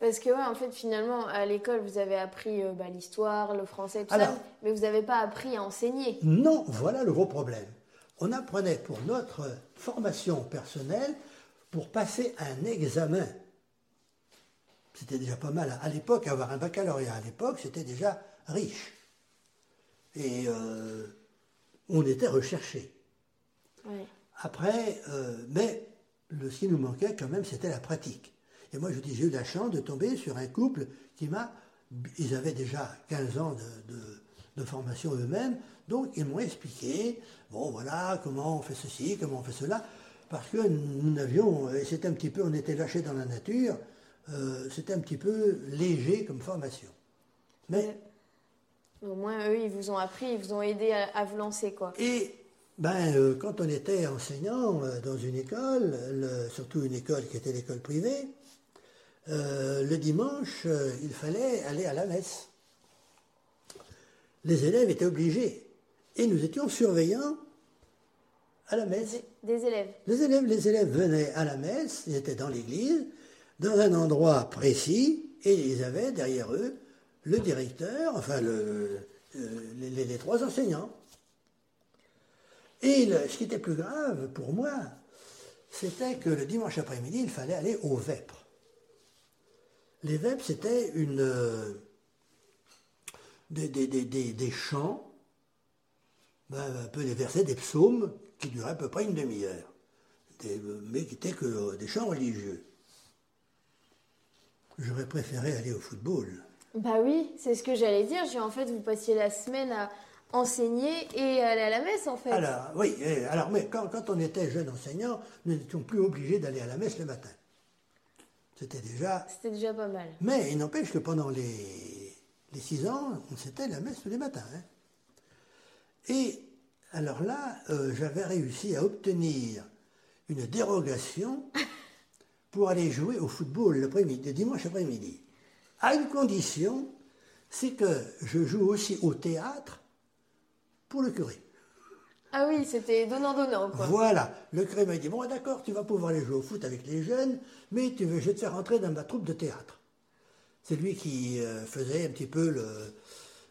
Parce que, ouais, en fait, finalement, à l'école, vous avez appris euh, bah, l'histoire, le français, tout Alors- ça, mais vous n'avez pas appris à enseigner. Non, voilà le gros problème. On apprenait pour notre formation personnelle, pour passer un examen. C'était déjà pas mal. À l'époque, avoir un baccalauréat à l'époque, c'était déjà riche. Et euh, on était recherché. Après, euh, mais le, ce qui nous manquait quand même, c'était la pratique. Et moi, je dis, j'ai eu la chance de tomber sur un couple qui m'a. Ils avaient déjà 15 ans de, de- de formation eux-mêmes, donc ils m'ont expliqué, bon voilà, comment on fait ceci, comment on fait cela, parce que nous n'avions, et c'était un petit peu, on était lâchés dans la nature, euh, c'était un petit peu léger comme formation. Mais Au moins, eux, ils vous ont appris, ils vous ont aidé à, à vous lancer, quoi. Et ben, euh, quand on était enseignant euh, dans une école, le- surtout une école qui était l'école privée, euh, le dimanche, il fallait aller à la messe. Les élèves étaient obligés. Et nous étions surveillants à la messe. Des, élèves. Les élèves, les élèves venaient à la messe, ils étaient dans l'église, dans un endroit précis, et ils avaient derrière eux le directeur, enfin le- euh, les, les- les trois enseignants. Et le- ce qui était plus grave pour moi, c'était que le dimanche après-midi, il fallait aller aux vêpres. Les vêpres, c'était une, euh, des, des- des- des- des chants, ben, un peu des versets, des psaumes, qui duraient à peu près une demi-heure, mais qui étaient que euh, des chants religieux. J'aurais préféré aller au football. Bah oui, c'est ce que j'allais dire. J'ai en fait, vous passiez la semaine à enseigner et aller à la messe, en fait. Alors, oui, eh, alors, mais quand, quand on était jeune enseignant, nous n'étions plus obligés d'aller à la messe le matin. C'était déjà. C'était déjà pas mal. Mais il n'empêche que pendant les, les six ans, on s'était à la messe tous les matins. hein. Et alors là, euh, j'avais réussi à obtenir une dérogation pour aller jouer au football l'après-midi, le dimanche après-midi. À une condition, c'est que je joue aussi au théâtre pour le curé. Ah oui, c'était donnant-donnant, quoi. Voilà, le curé m'a dit, bon d'accord, tu vas pouvoir aller jouer au foot avec les jeunes, mais tu veux, je vais te faire rentrer dans ma troupe de théâtre. C'est lui qui euh, faisait un petit peu le,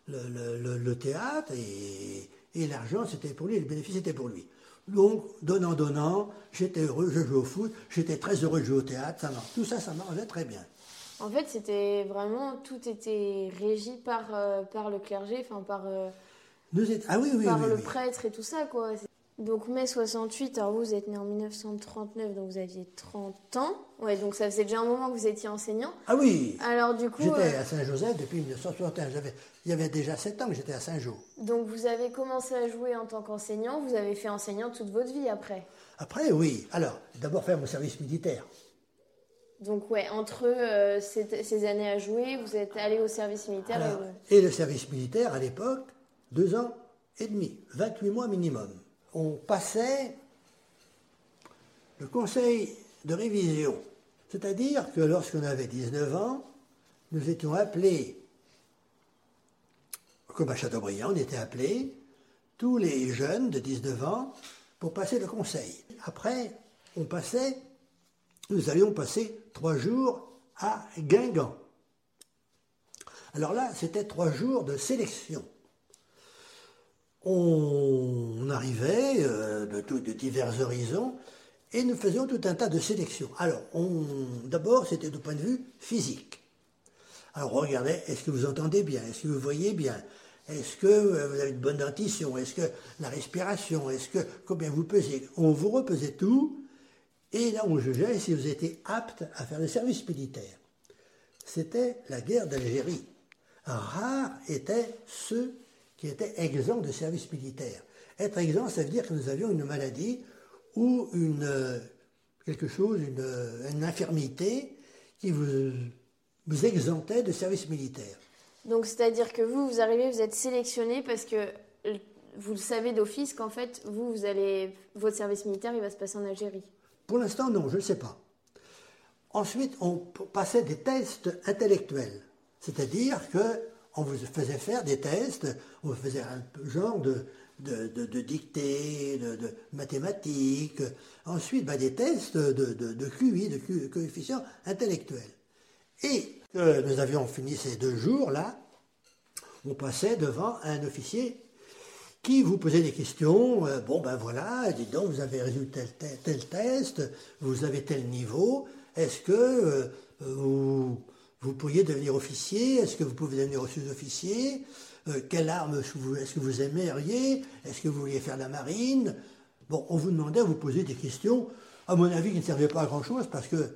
le, le- théâtre, et, et l'argent c'était pour lui, le bénéfice était pour lui. Donc, donnant, donnant, j'étais heureux, je jouais au foot, j'étais très heureux de jouer au théâtre, ça marche. Tout ça, ça marchait très bien. En fait, c'était vraiment, tout était régi par, euh, par le clergé, enfin par, euh, Nous étions- ah oui, oui, par oui, le prêtre et tout ça, quoi. Donc mai 68, alors vous, vous êtes né en 1939, donc vous aviez 30 ans. Ouais, donc ça faisait déjà un moment que vous étiez enseignant. Ah oui, Alors du coup, j'étais euh, à Saint-Joseph depuis 1961. J'avais- Il y avait déjà sept ans que j'étais à Saint-Jean. donc vous avez commencé à jouer en tant qu'enseignant, vous avez fait enseignant toute votre vie après. Après, oui. Alors, d'abord faire mon service militaire. Donc ouais, entre euh, ces, ces années à jouer, vous êtes allé au service militaire. et Alors, vous- et le service militaire, à l'époque, deux ans et demi, 28 mois minimum. On passait le conseil de révision. C'est-à-dire que lorsqu'on avait 19 ans, nous étions appelés, comme à Chateaubriand, on était appelés, tous les jeunes de 19 ans, pour passer le conseil. Après, on passait, nous allions passer trois jours à Guingamp. Alors là, c'était trois jours de sélection. On arrivait euh, de, divers horizons et nous faisions tout un tas de sélections. Alors, d'abord, c'était du point de vue physique. Alors, regardez, est-ce que vous entendez bien? Est-ce que vous voyez bien? Est-ce que euh, vous avez une bonne dentition Est-ce que la respiration? Est-ce que combien vous pesez? On vous repesait tout, et là, on jugeait si vous étiez apte à faire le service militaire. C'était la guerre d'Algérie. Rares étaient ceux qui étaient exempts de service militaire. Être exempt, ça veut dire que nous avions une maladie ou une, quelque chose, une, infirmité qui vous, vous exemptait de service militaire. Donc c'est-à-dire que vous, vous arrivez, vous êtes sélectionné parce que vous le savez d'office qu'en fait, vous, vous allez, votre service militaire, il va se passer en Algérie. Pour l'instant, non, je ne sais pas. Ensuite, on passait des tests intellectuels, c'est-à-dire que on vous faisait faire des tests, on vous faisait un genre de, de, dictée, de, mathématiques, ensuite bah, des tests de, QI, de coefficient intellectuel. Et nous avions fini ces deux jours-là, on passait devant un officier qui vous posait des questions. Euh, bon, ben voilà, dites donc, vous avez résolu tel, tel, test, vous avez tel niveau, est-ce que euh, vous, vous pourriez devenir officier Est-ce que vous pouvez devenir sous-officier euh, quelle arme est-ce que vous aimeriez Est-ce que vous vouliez faire la marine? Bon, on vous demandait vous poser des questions, à mon avis, qui ne servaient pas à grand-chose, parce que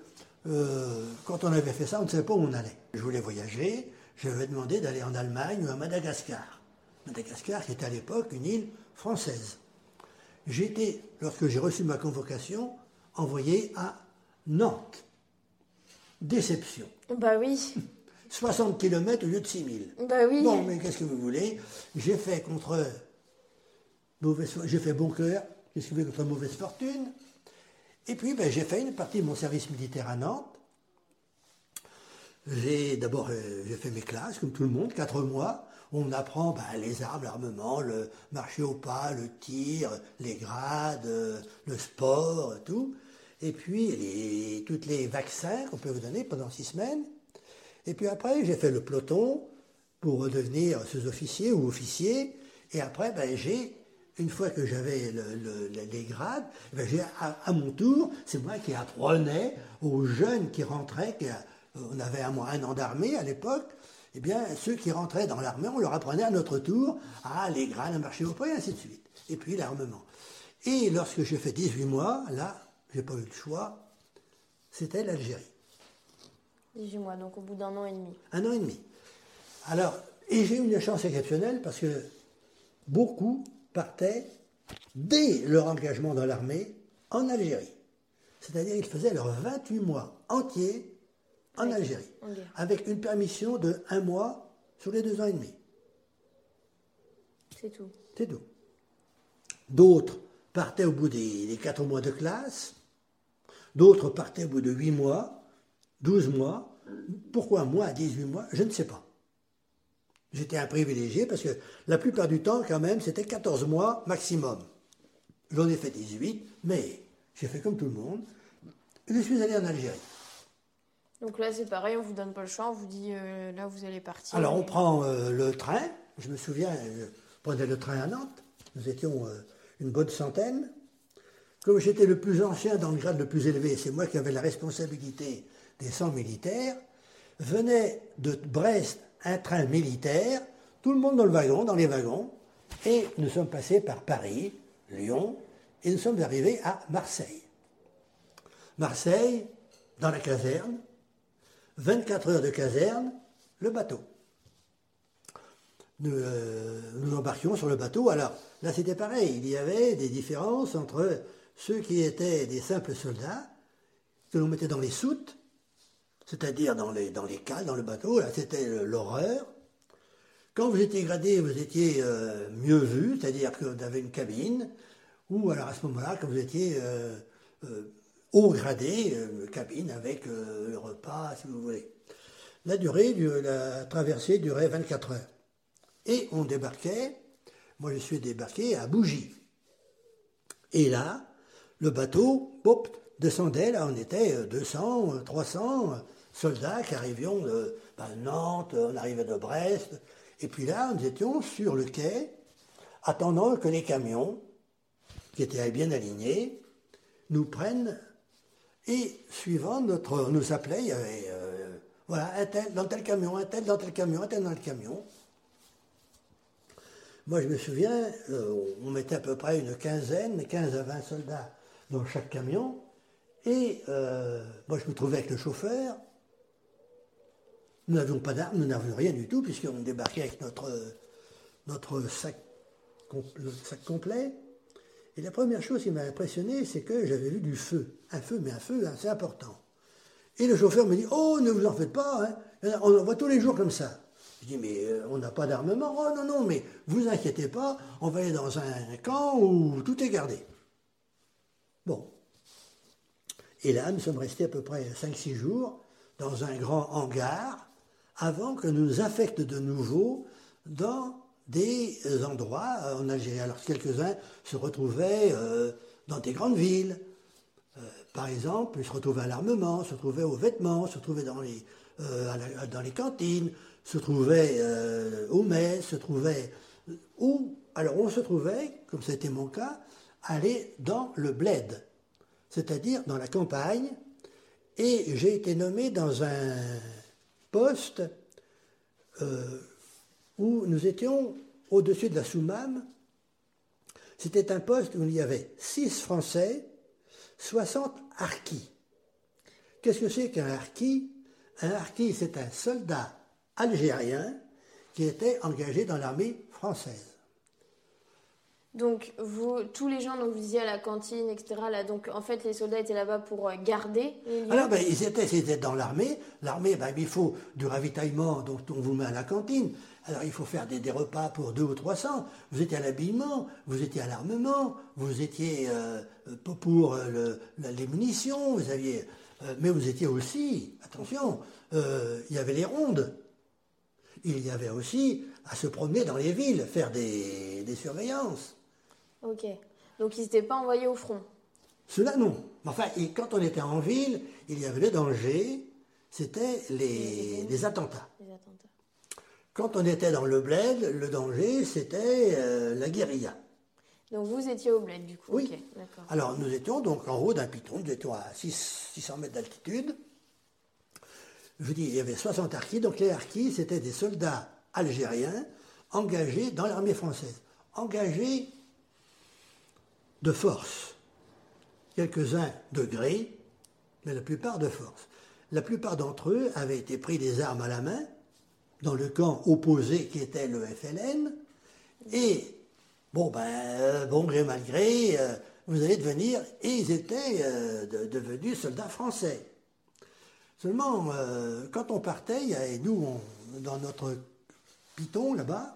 euh, quand on avait fait ça, on ne savait pas où on allait. Je voulais voyager, j'avais demandé d'aller en Allemagne ou à Madagascar. Madagascar, qui était à l'époque une île française. Été, lorsque j'ai reçu ma convocation, envoyé à Nantes. Déception. Bah oui. 60 km au lieu de 6000. Bah oui. Bon, mais qu'est-ce que vous voulez? J'ai fait contre mauvaise, j'ai fait bon cœur, qu'est-ce que vous voulez contre mauvaise fortune? Et puis, ben, j'ai fait une partie de mon service militaire à Nantes. J'ai d'abord euh, j'ai fait mes classes, comme tout le monde, quatre mois. On apprend ben, les armes, l'armement, le marché au pas, le tir, les grades, euh, le sport, tout. Et puis, les, tous les vaccins qu'on peut vous donner pendant six semaines. Et puis après, j'ai fait le peloton pour devenir sous-officier ou officier. Et après, ben, j'ai, une fois que j'avais les grades, ben, j'ai, à, mon tour, c'est moi qui apprenais aux jeunes qui rentraient, on avait un, un an d'armée à l'époque, eh bien, ceux qui rentraient dans l'armée, on leur apprenait à notre tour à les grades, à marcher au pas, et ainsi de suite. Et puis l'armement. Et lorsque j'ai fait 18 mois, là, j'ai pas eu le choix, c'était l'Algérie. 18 mois, donc au bout d'un an et demi. Un an et demi. Alors, et j'ai eu une chance exceptionnelle parce que beaucoup partaient dès leur engagement dans l'armée en Algérie. C'est-à-dire ils faisaient leurs 28 mois entiers en Algérie, avec une permission de un mois sur les deux ans et demi. C'est tout. C'est tout. D'autres partaient au bout des, des quatre mois de classe, d'autres partaient au bout de huit mois, 12 mois. Pourquoi moi à 18 mois? Je ne sais pas. J'étais un privilégié parce que la plupart du temps, quand même, c'était 14 mois maximum. J'en ai fait 18, mais j'ai fait comme tout le monde. Je suis allé en Algérie. Donc là, c'est pareil, on vous donne pas le choix, on vous dit euh, là, vous allez partir. Alors, on prend euh, le train. Je me souviens, je prenais le train à Nantes. Nous étions euh, une bonne centaine. Comme j'étais le plus ancien dans le grade le plus élevé, c'est moi qui avais la responsabilité des 100 militaires, venait de Brest un train militaire, tout le monde dans le wagon, dans les wagons, et nous sommes passés par Paris, Lyon, et nous sommes arrivés à Marseille. Marseille, dans la caserne, 24 heures de caserne, le bateau. Nous, euh, nous embarquions sur le bateau. Alors là, c'était pareil. Il y avait des différences entre ceux qui étaient des simples soldats, que l'on mettait dans les soutes, c'est-à-dire dans les, dans dans le bateau, là c'était l'horreur. Quand vous étiez gradé, vous étiez euh, mieux vu, c'est-à-dire que vous avez une cabine, ou alors à ce moment-là, quand vous étiez euh, euh, haut gradé, cabine avec le repas, si vous voulez. La durée, de la traversée durait 24 heures. Et on débarquait, moi je suis débarqué à Bougie. Et là, le bateau, pop, descendait, là on était 200, 300 soldats qui arrivions de ben, Nantes, on arrivait de Brest. Et puis là, nous étions sur le quai, attendant que les camions, qui étaient bien alignés, nous prennent et suivant notre. On nous appelait, il y avait. Euh, voilà, un tel dans tel camion, un tel dans tel camion, un tel dans le camion. Moi, je me souviens, euh, on mettait à peu près une quinzaine, 15 à 20 soldats dans chaque camion. Et euh, moi, je me trouvais avec le chauffeur. Nous n'avions pas d'armes, nous n'avions rien du tout, puisqu'on débarquait avec notre, notre sac, sac complet. Et la première chose qui m'a impressionné, c'est que j'avais vu du feu. Un feu, mais un feu assez important. Et le chauffeur me dit Oh, ne vous en faites pas, hein. on en voit tous les jours comme ça. Je dis Mais euh, on n'a pas d'armement. Oh non, non, mais vous inquiétez pas, on va aller dans un camp où tout est gardé. Bon. Et là, nous sommes restés à peu près 5-6 jours dans un grand hangar avant que nous nous affectent de nouveau dans des endroits en Algérie. Alors quelques-uns se retrouvaient euh, dans des grandes villes. Euh, par exemple, ils se retrouvaient à l'armement, se retrouvaient aux vêtements, se retrouvaient dans les, euh, dans les cantines, se trouvaient aux messes, se trouvaient... Où Alors on se trouvait, comme c'était mon cas, aller dans le bled, c'est-à-dire dans la campagne, et j'ai été nommé dans un poste où nous étions au-dessus de la Soumam. C'était un poste où il y avait 6 Français, 60 harkis. Qu'est-ce que c'est qu'un harki Un harki, c'est un soldat algérien qui était engagé dans l'armée française. Donc, vous, tous les gens, donc vous disiez à la cantine, etc. Là, donc, en fait, les soldats étaient là-bas pour euh, garder. Alors, ben, ils, étaient, ils étaient dans l'armée. L'armée, ben, il faut du ravitaillement, donc on vous met à la cantine. Alors, il faut faire des, repas pour deux ou trois cents. Vous étiez à l'habillement, vous étiez à l'armement, vous étiez euh, pour euh, les munitions, vous aviez. mais vous étiez aussi, attention, il y avait les rondes. Il y avait aussi à se promener dans les villes, faire des surveillances. Ok. Donc ils n'étaient pas envoyés au front Cela non. Enfin, quand on était en ville, il y avait le danger, c'était les, attentats. Quand on était dans le bled, le danger, c'était euh, la guérilla. Donc vous étiez au bled, du coup Oui. Alors nous étions donc en haut d'un piton, nous étions à 600 mètres d'altitude. Je dis, il y avait 60 harkis, donc les harkis, c'était des soldats algériens engagés dans l'armée française. Engagés de force. Quelques-uns de gré, mais la plupart de force. La plupart d'entre eux avaient été pris des armes à la main dans le camp opposé qui était le FLN. Et, bon, ben, euh, bon gré mal gré, euh, vous allez devenir, et ils étaient euh, devenus soldats français. Seulement, quand on partait, et nous, dans notre piton là-bas,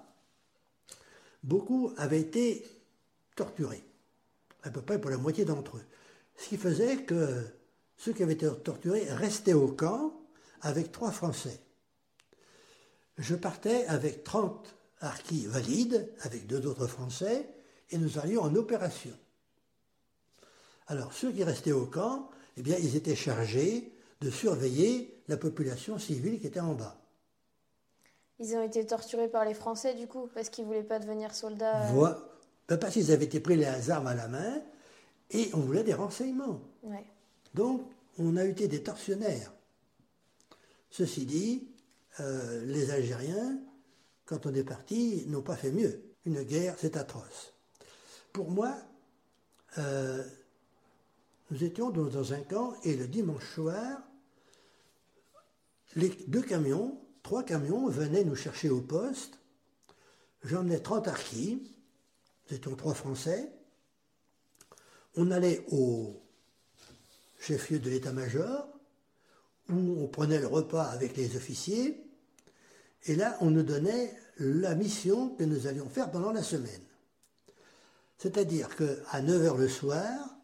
beaucoup avaient été torturés à peu près pour la moitié d'entre eux. Ce qui faisait que ceux qui avaient été torturés restaient au camp avec trois Français. Je partais avec 30 harkis valides, avec deux autres Français, et nous allions en opération. Alors ceux qui restaient au camp, eh bien, ils étaient chargés de surveiller la population civile qui était en bas. Ils ont été torturés par les Français, du coup, parce qu'ils ne voulaient pas devenir soldats. Euh, ben, parce qu'ils avaient été pris les armes à la main et on voulait des renseignements. Donc, on a été des tortionnaires. Ceci dit, euh, les Algériens, quand on est parti, n'ont pas fait mieux. Une guerre, c'est atroce. Pour moi, euh, nous étions dans un camp et le dimanche soir, les deux camions, trois camions venaient nous chercher au poste. J'emmenais 30 archis nous étions trois Français. On allait au chef-lieu de l'état-major, où on prenait le repas avec les officiers, et là, on nous donnait la mission que nous allions faire pendant la semaine. C'est-à-dire qu'à 9h le soir,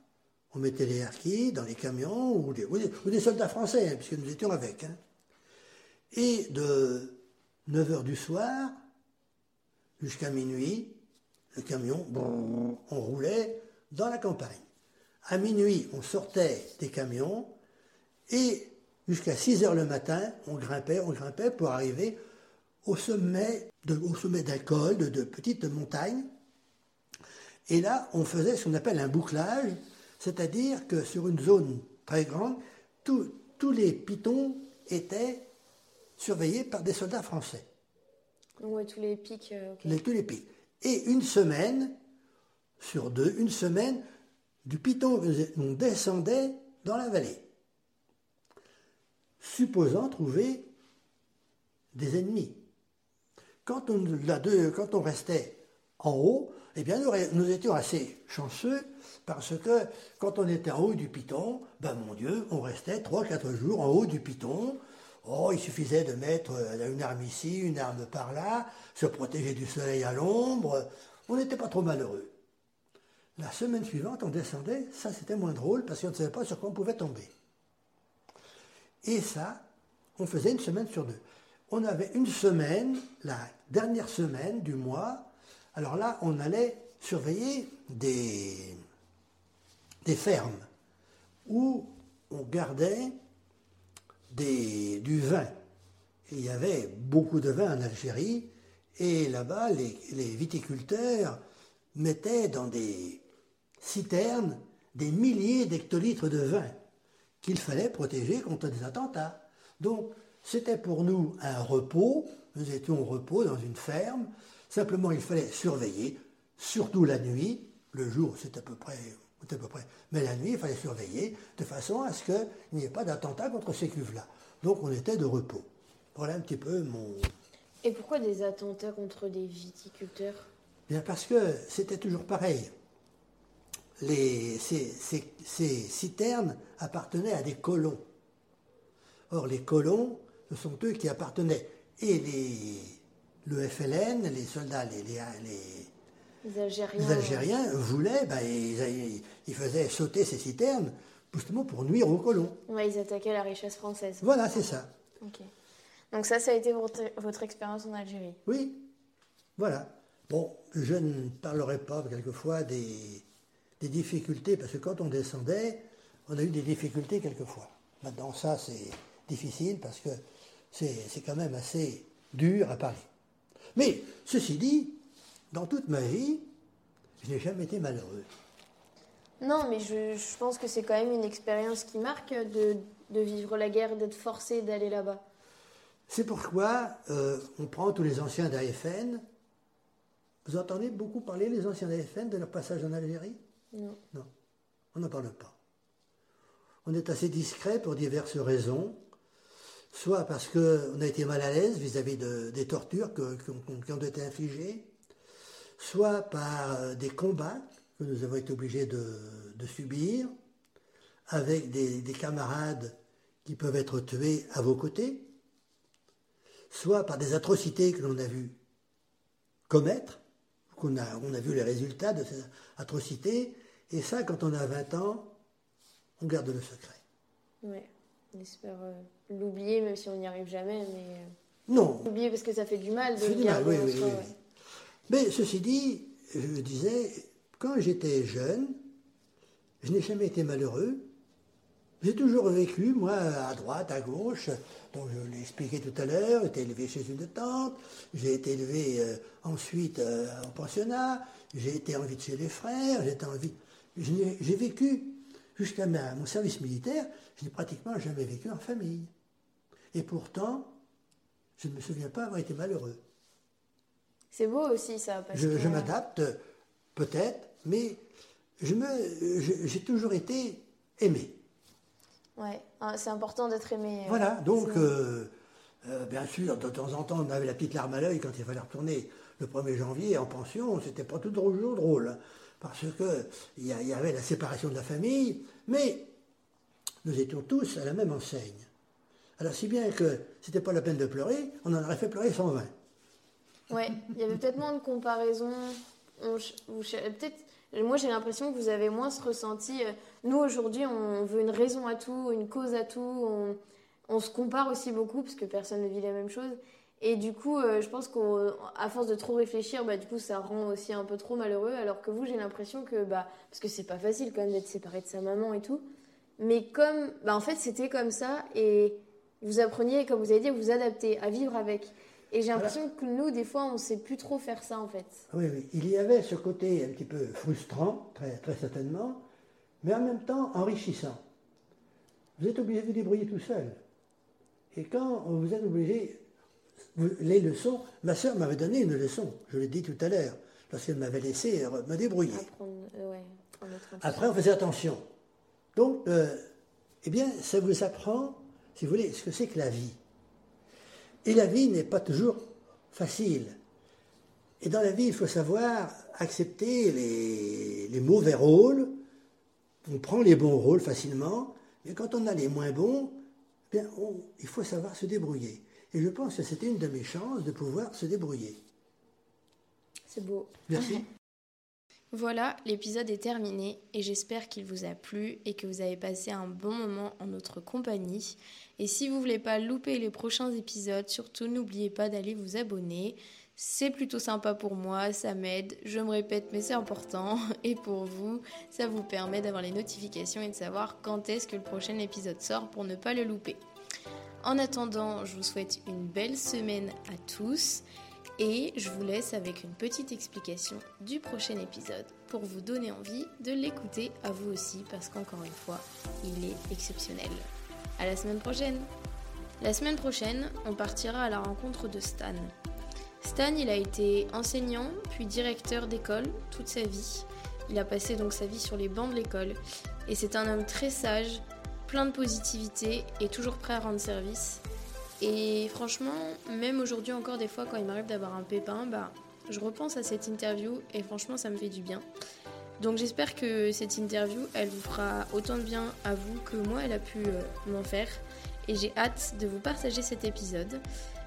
on mettait les harkis dans les camions, ou des, soldats français, hein, puisque nous étions avec. hein. Et de 9h du soir jusqu'à minuit, le camion, brrr, on roulait dans la campagne. À minuit, on sortait des camions et jusqu'à 6 heures le matin, on grimpait, on grimpait pour arriver au sommet de- au sommet d'un col, de, de petites montagnes. Et là, on faisait ce qu'on appelle un bouclage, c'est-à-dire que sur une zone très grande, tous- tous les pitons étaient surveillés par des soldats français, Donc, ouais, tous les pics. euh, ok. les- tous les pics. Et une semaine sur deux, une semaine, du piton, on descendait dans la vallée, supposant trouver des ennemis. Quand on, restait en haut, eh bien, nous, nous étions assez chanceux parce que quand on était en haut du piton, ben mon Dieu, on restait 3-4 jours en haut du piton. Oh, il suffisait de mettre euh, une arme ici, une arme par là, se protéger du soleil à l'ombre. On n'était pas trop malheureux. La semaine suivante, on descendait, ça c'était moins drôle parce qu'on ne savait pas sur quoi on pouvait tomber. Et ça, on faisait une semaine sur deux. On avait une semaine, la dernière semaine du mois, alors là, on allait surveiller des, des fermes où on gardait du vin. Il y avait beaucoup de vin en Algérie, et là-bas, les, les viticulteurs mettaient dans des citernes des milliers d'hectolitres de vin qu'il fallait protéger contre des attentats. Donc, c'était pour nous un repos, nous étions au repos dans une ferme, simplement il fallait surveiller, surtout la nuit, le jour c'est à peu près, à peu près, mais la nuit il fallait surveiller de façon à ce qu'il n'y ait pas d'attentat contre ces cuves-là. Donc on était de repos. Voilà un petit peu mon... Et pourquoi des attentats contre des viticulteurs? Bien parce que c'était toujours pareil. Les, ces, ces- ces citernes appartenaient à des colons. Or, les colons, ce sont eux qui appartenaient. Et les, le FLN, les soldats, les, les, les- Les Algériens. les Algériens voulaient, ben, ils, ils faisaient sauter ces citernes justement pour nuire aux colons. Ouais, ils attaquaient la richesse française. Voilà, c'est ça. Ok. Donc ça, ça a été votre, votre expérience en Algérie? Oui, voilà. Bon, je ne parlerai pas quelquefois des, des difficultés, parce que quand on descendait, on a eu des difficultés quelquefois. Maintenant, ça, c'est difficile parce que c'est c'est quand même assez dur à parler. Mais, ceci dit, dans toute ma vie, je n'ai jamais été malheureux. Non, mais je, je pense que c'est quand même une expérience qui marque de, de vivre la guerre, d'être forcé d'aller là-bas. C'est pourquoi euh, on prend tous les anciens d'AFN. Vous entendez beaucoup parler, les anciens d'AFN, de leur passage en Algérie? Non. Non, on n'en parle pas. On est assez discret pour diverses raisons, soit parce qu'on a été mal à l'aise vis-à-vis de- des tortures que- qui ont, qui ont été infligées, soit par euh, des combats que nous avons été obligés de, de subir, avec des, des camarades qui peuvent être tués à vos côtés, soit par des atrocités que l'on a vu commettre, qu'on a, on a vu les résultats de ces atrocités, et ça, quand on a 20 ans, on garde le secret. Ouais. On espère euh, l'oublier, même si on n'y arrive jamais. Mais euh, Non, l'oublier parce que ça fait du mal de le du mal, garder oui, oui, oui. Mais ceci dit, je disais, quand j'étais jeune, je n'ai jamais été malheureux. J'ai toujours vécu, moi, à droite, à gauche. Donc, je l'ai expliqué tout à l'heure, j'ai été élevé chez une tante, j'ai été élevé euh, ensuite euh, en pensionnat, j'ai été en vie chez les frères, j'ai été en vie. J'ai vécu jusqu'à mon service militaire, je n'ai pratiquement jamais vécu en famille. Et pourtant, je ne me souviens pas avoir été malheureux. C'est beau aussi ça. Parce Je, que, je m'adapte, peut-être, mais je me- je- j'ai toujours été aimé. Ouais, hein, c'est important d'être aimé. euh, Voilà, donc, euh, euh, bien sûr, de temps en temps, on avait la petite larme à l'œil quand il fallait retourner le 1er janvier en pension. C'était pas tout toujours drôle, hein, parce que il y, avait la séparation de la famille, mais nous étions tous à la même enseigne. Alors, si bien que c'était pas la peine de pleurer, on en aurait fait pleurer 120. Ouais, il y avait peut-être moins de comparaisons. Peut-être Moi, j'ai l'impression que vous avez moins ce ressenti. euh, Nous, aujourd'hui, on veut une raison à tout, une cause à tout. On, se compare aussi beaucoup parce que personne ne vit la même chose. Et du coup, euh, je pense qu'à force de trop réfléchir, bah, du coup, ça rend aussi un peu trop malheureux. Alors que vous, j'ai l'impression que, bah, parce que c'est pas facile quand même d'être séparé de sa maman et tout. Mais comme, bah, en fait, c'était comme ça et vous appreniez, comme vous avez dit, vous adapter, à vivre avec. Et j'ai l'impression que nous, des fois, on sait plus trop faire ça en fait. Oui, oui. Il y avait ce côté un petit peu frustrant, très, très certainement, mais en même temps enrichissant. Vous êtes obligé de vous débrouiller tout seul. Et quand vous êtes obligé, vous- les leçons, ma sœur m'avait donné une leçon, je l'ai dit tout à l'heure, lorsqu'elle m'avait laissé euh, me débrouiller. Apprendre, euh, ouais, Après, on faisait attention. Donc, euh, eh bien, ça vous apprend, si vous voulez, ce que c'est que la vie. Et la vie n'est pas toujours facile. Et dans la vie, il faut savoir accepter les, les mauvais rôles. On prend les bons rôles facilement, mais quand on a les moins bons, eh bien, on- il faut savoir se débrouiller. Et je pense que c'était une de mes chances de pouvoir se débrouiller. C'est beau. Merci. Voilà, l'épisode est terminé et j'espère qu'il vous a plu et que vous avez passé un bon moment en notre compagnie. Et si vous voulez pas louper les prochains épisodes, surtout n'oubliez pas d'aller vous abonner. C'est plutôt sympa pour moi, ça m'aide, je me répète mais c'est important. Et pour vous, ça vous permet d'avoir les notifications et de savoir quand est-ce que le prochain épisode sort pour ne pas le louper. En attendant, je vous souhaite une belle semaine à tous et je vous laisse avec une petite explication du prochain épisode pour vous donner envie de l'écouter à vous aussi parce qu'encore une fois, il est exceptionnel. À la semaine prochaine. La semaine prochaine, on partira à la rencontre de Stan. Stan, il a été enseignant puis directeur d'école toute sa vie. Il a passé donc sa vie sur les bancs de l'école et c'est un homme très sage, plein de positivité et toujours prêt à rendre service. Et franchement, même aujourd'hui encore des fois quand il m'arrive d'avoir un pépin, bah, je repense à cette interview et franchement ça me fait du bien. Donc j'espère que cette interview, elle vous fera autant de bien à vous que moi elle a pu euh, m'en faire. Et j'ai hâte de vous partager cet épisode.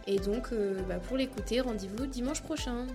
Et donc euh, bah, pour l'écouter, rendez-vous dimanche prochain.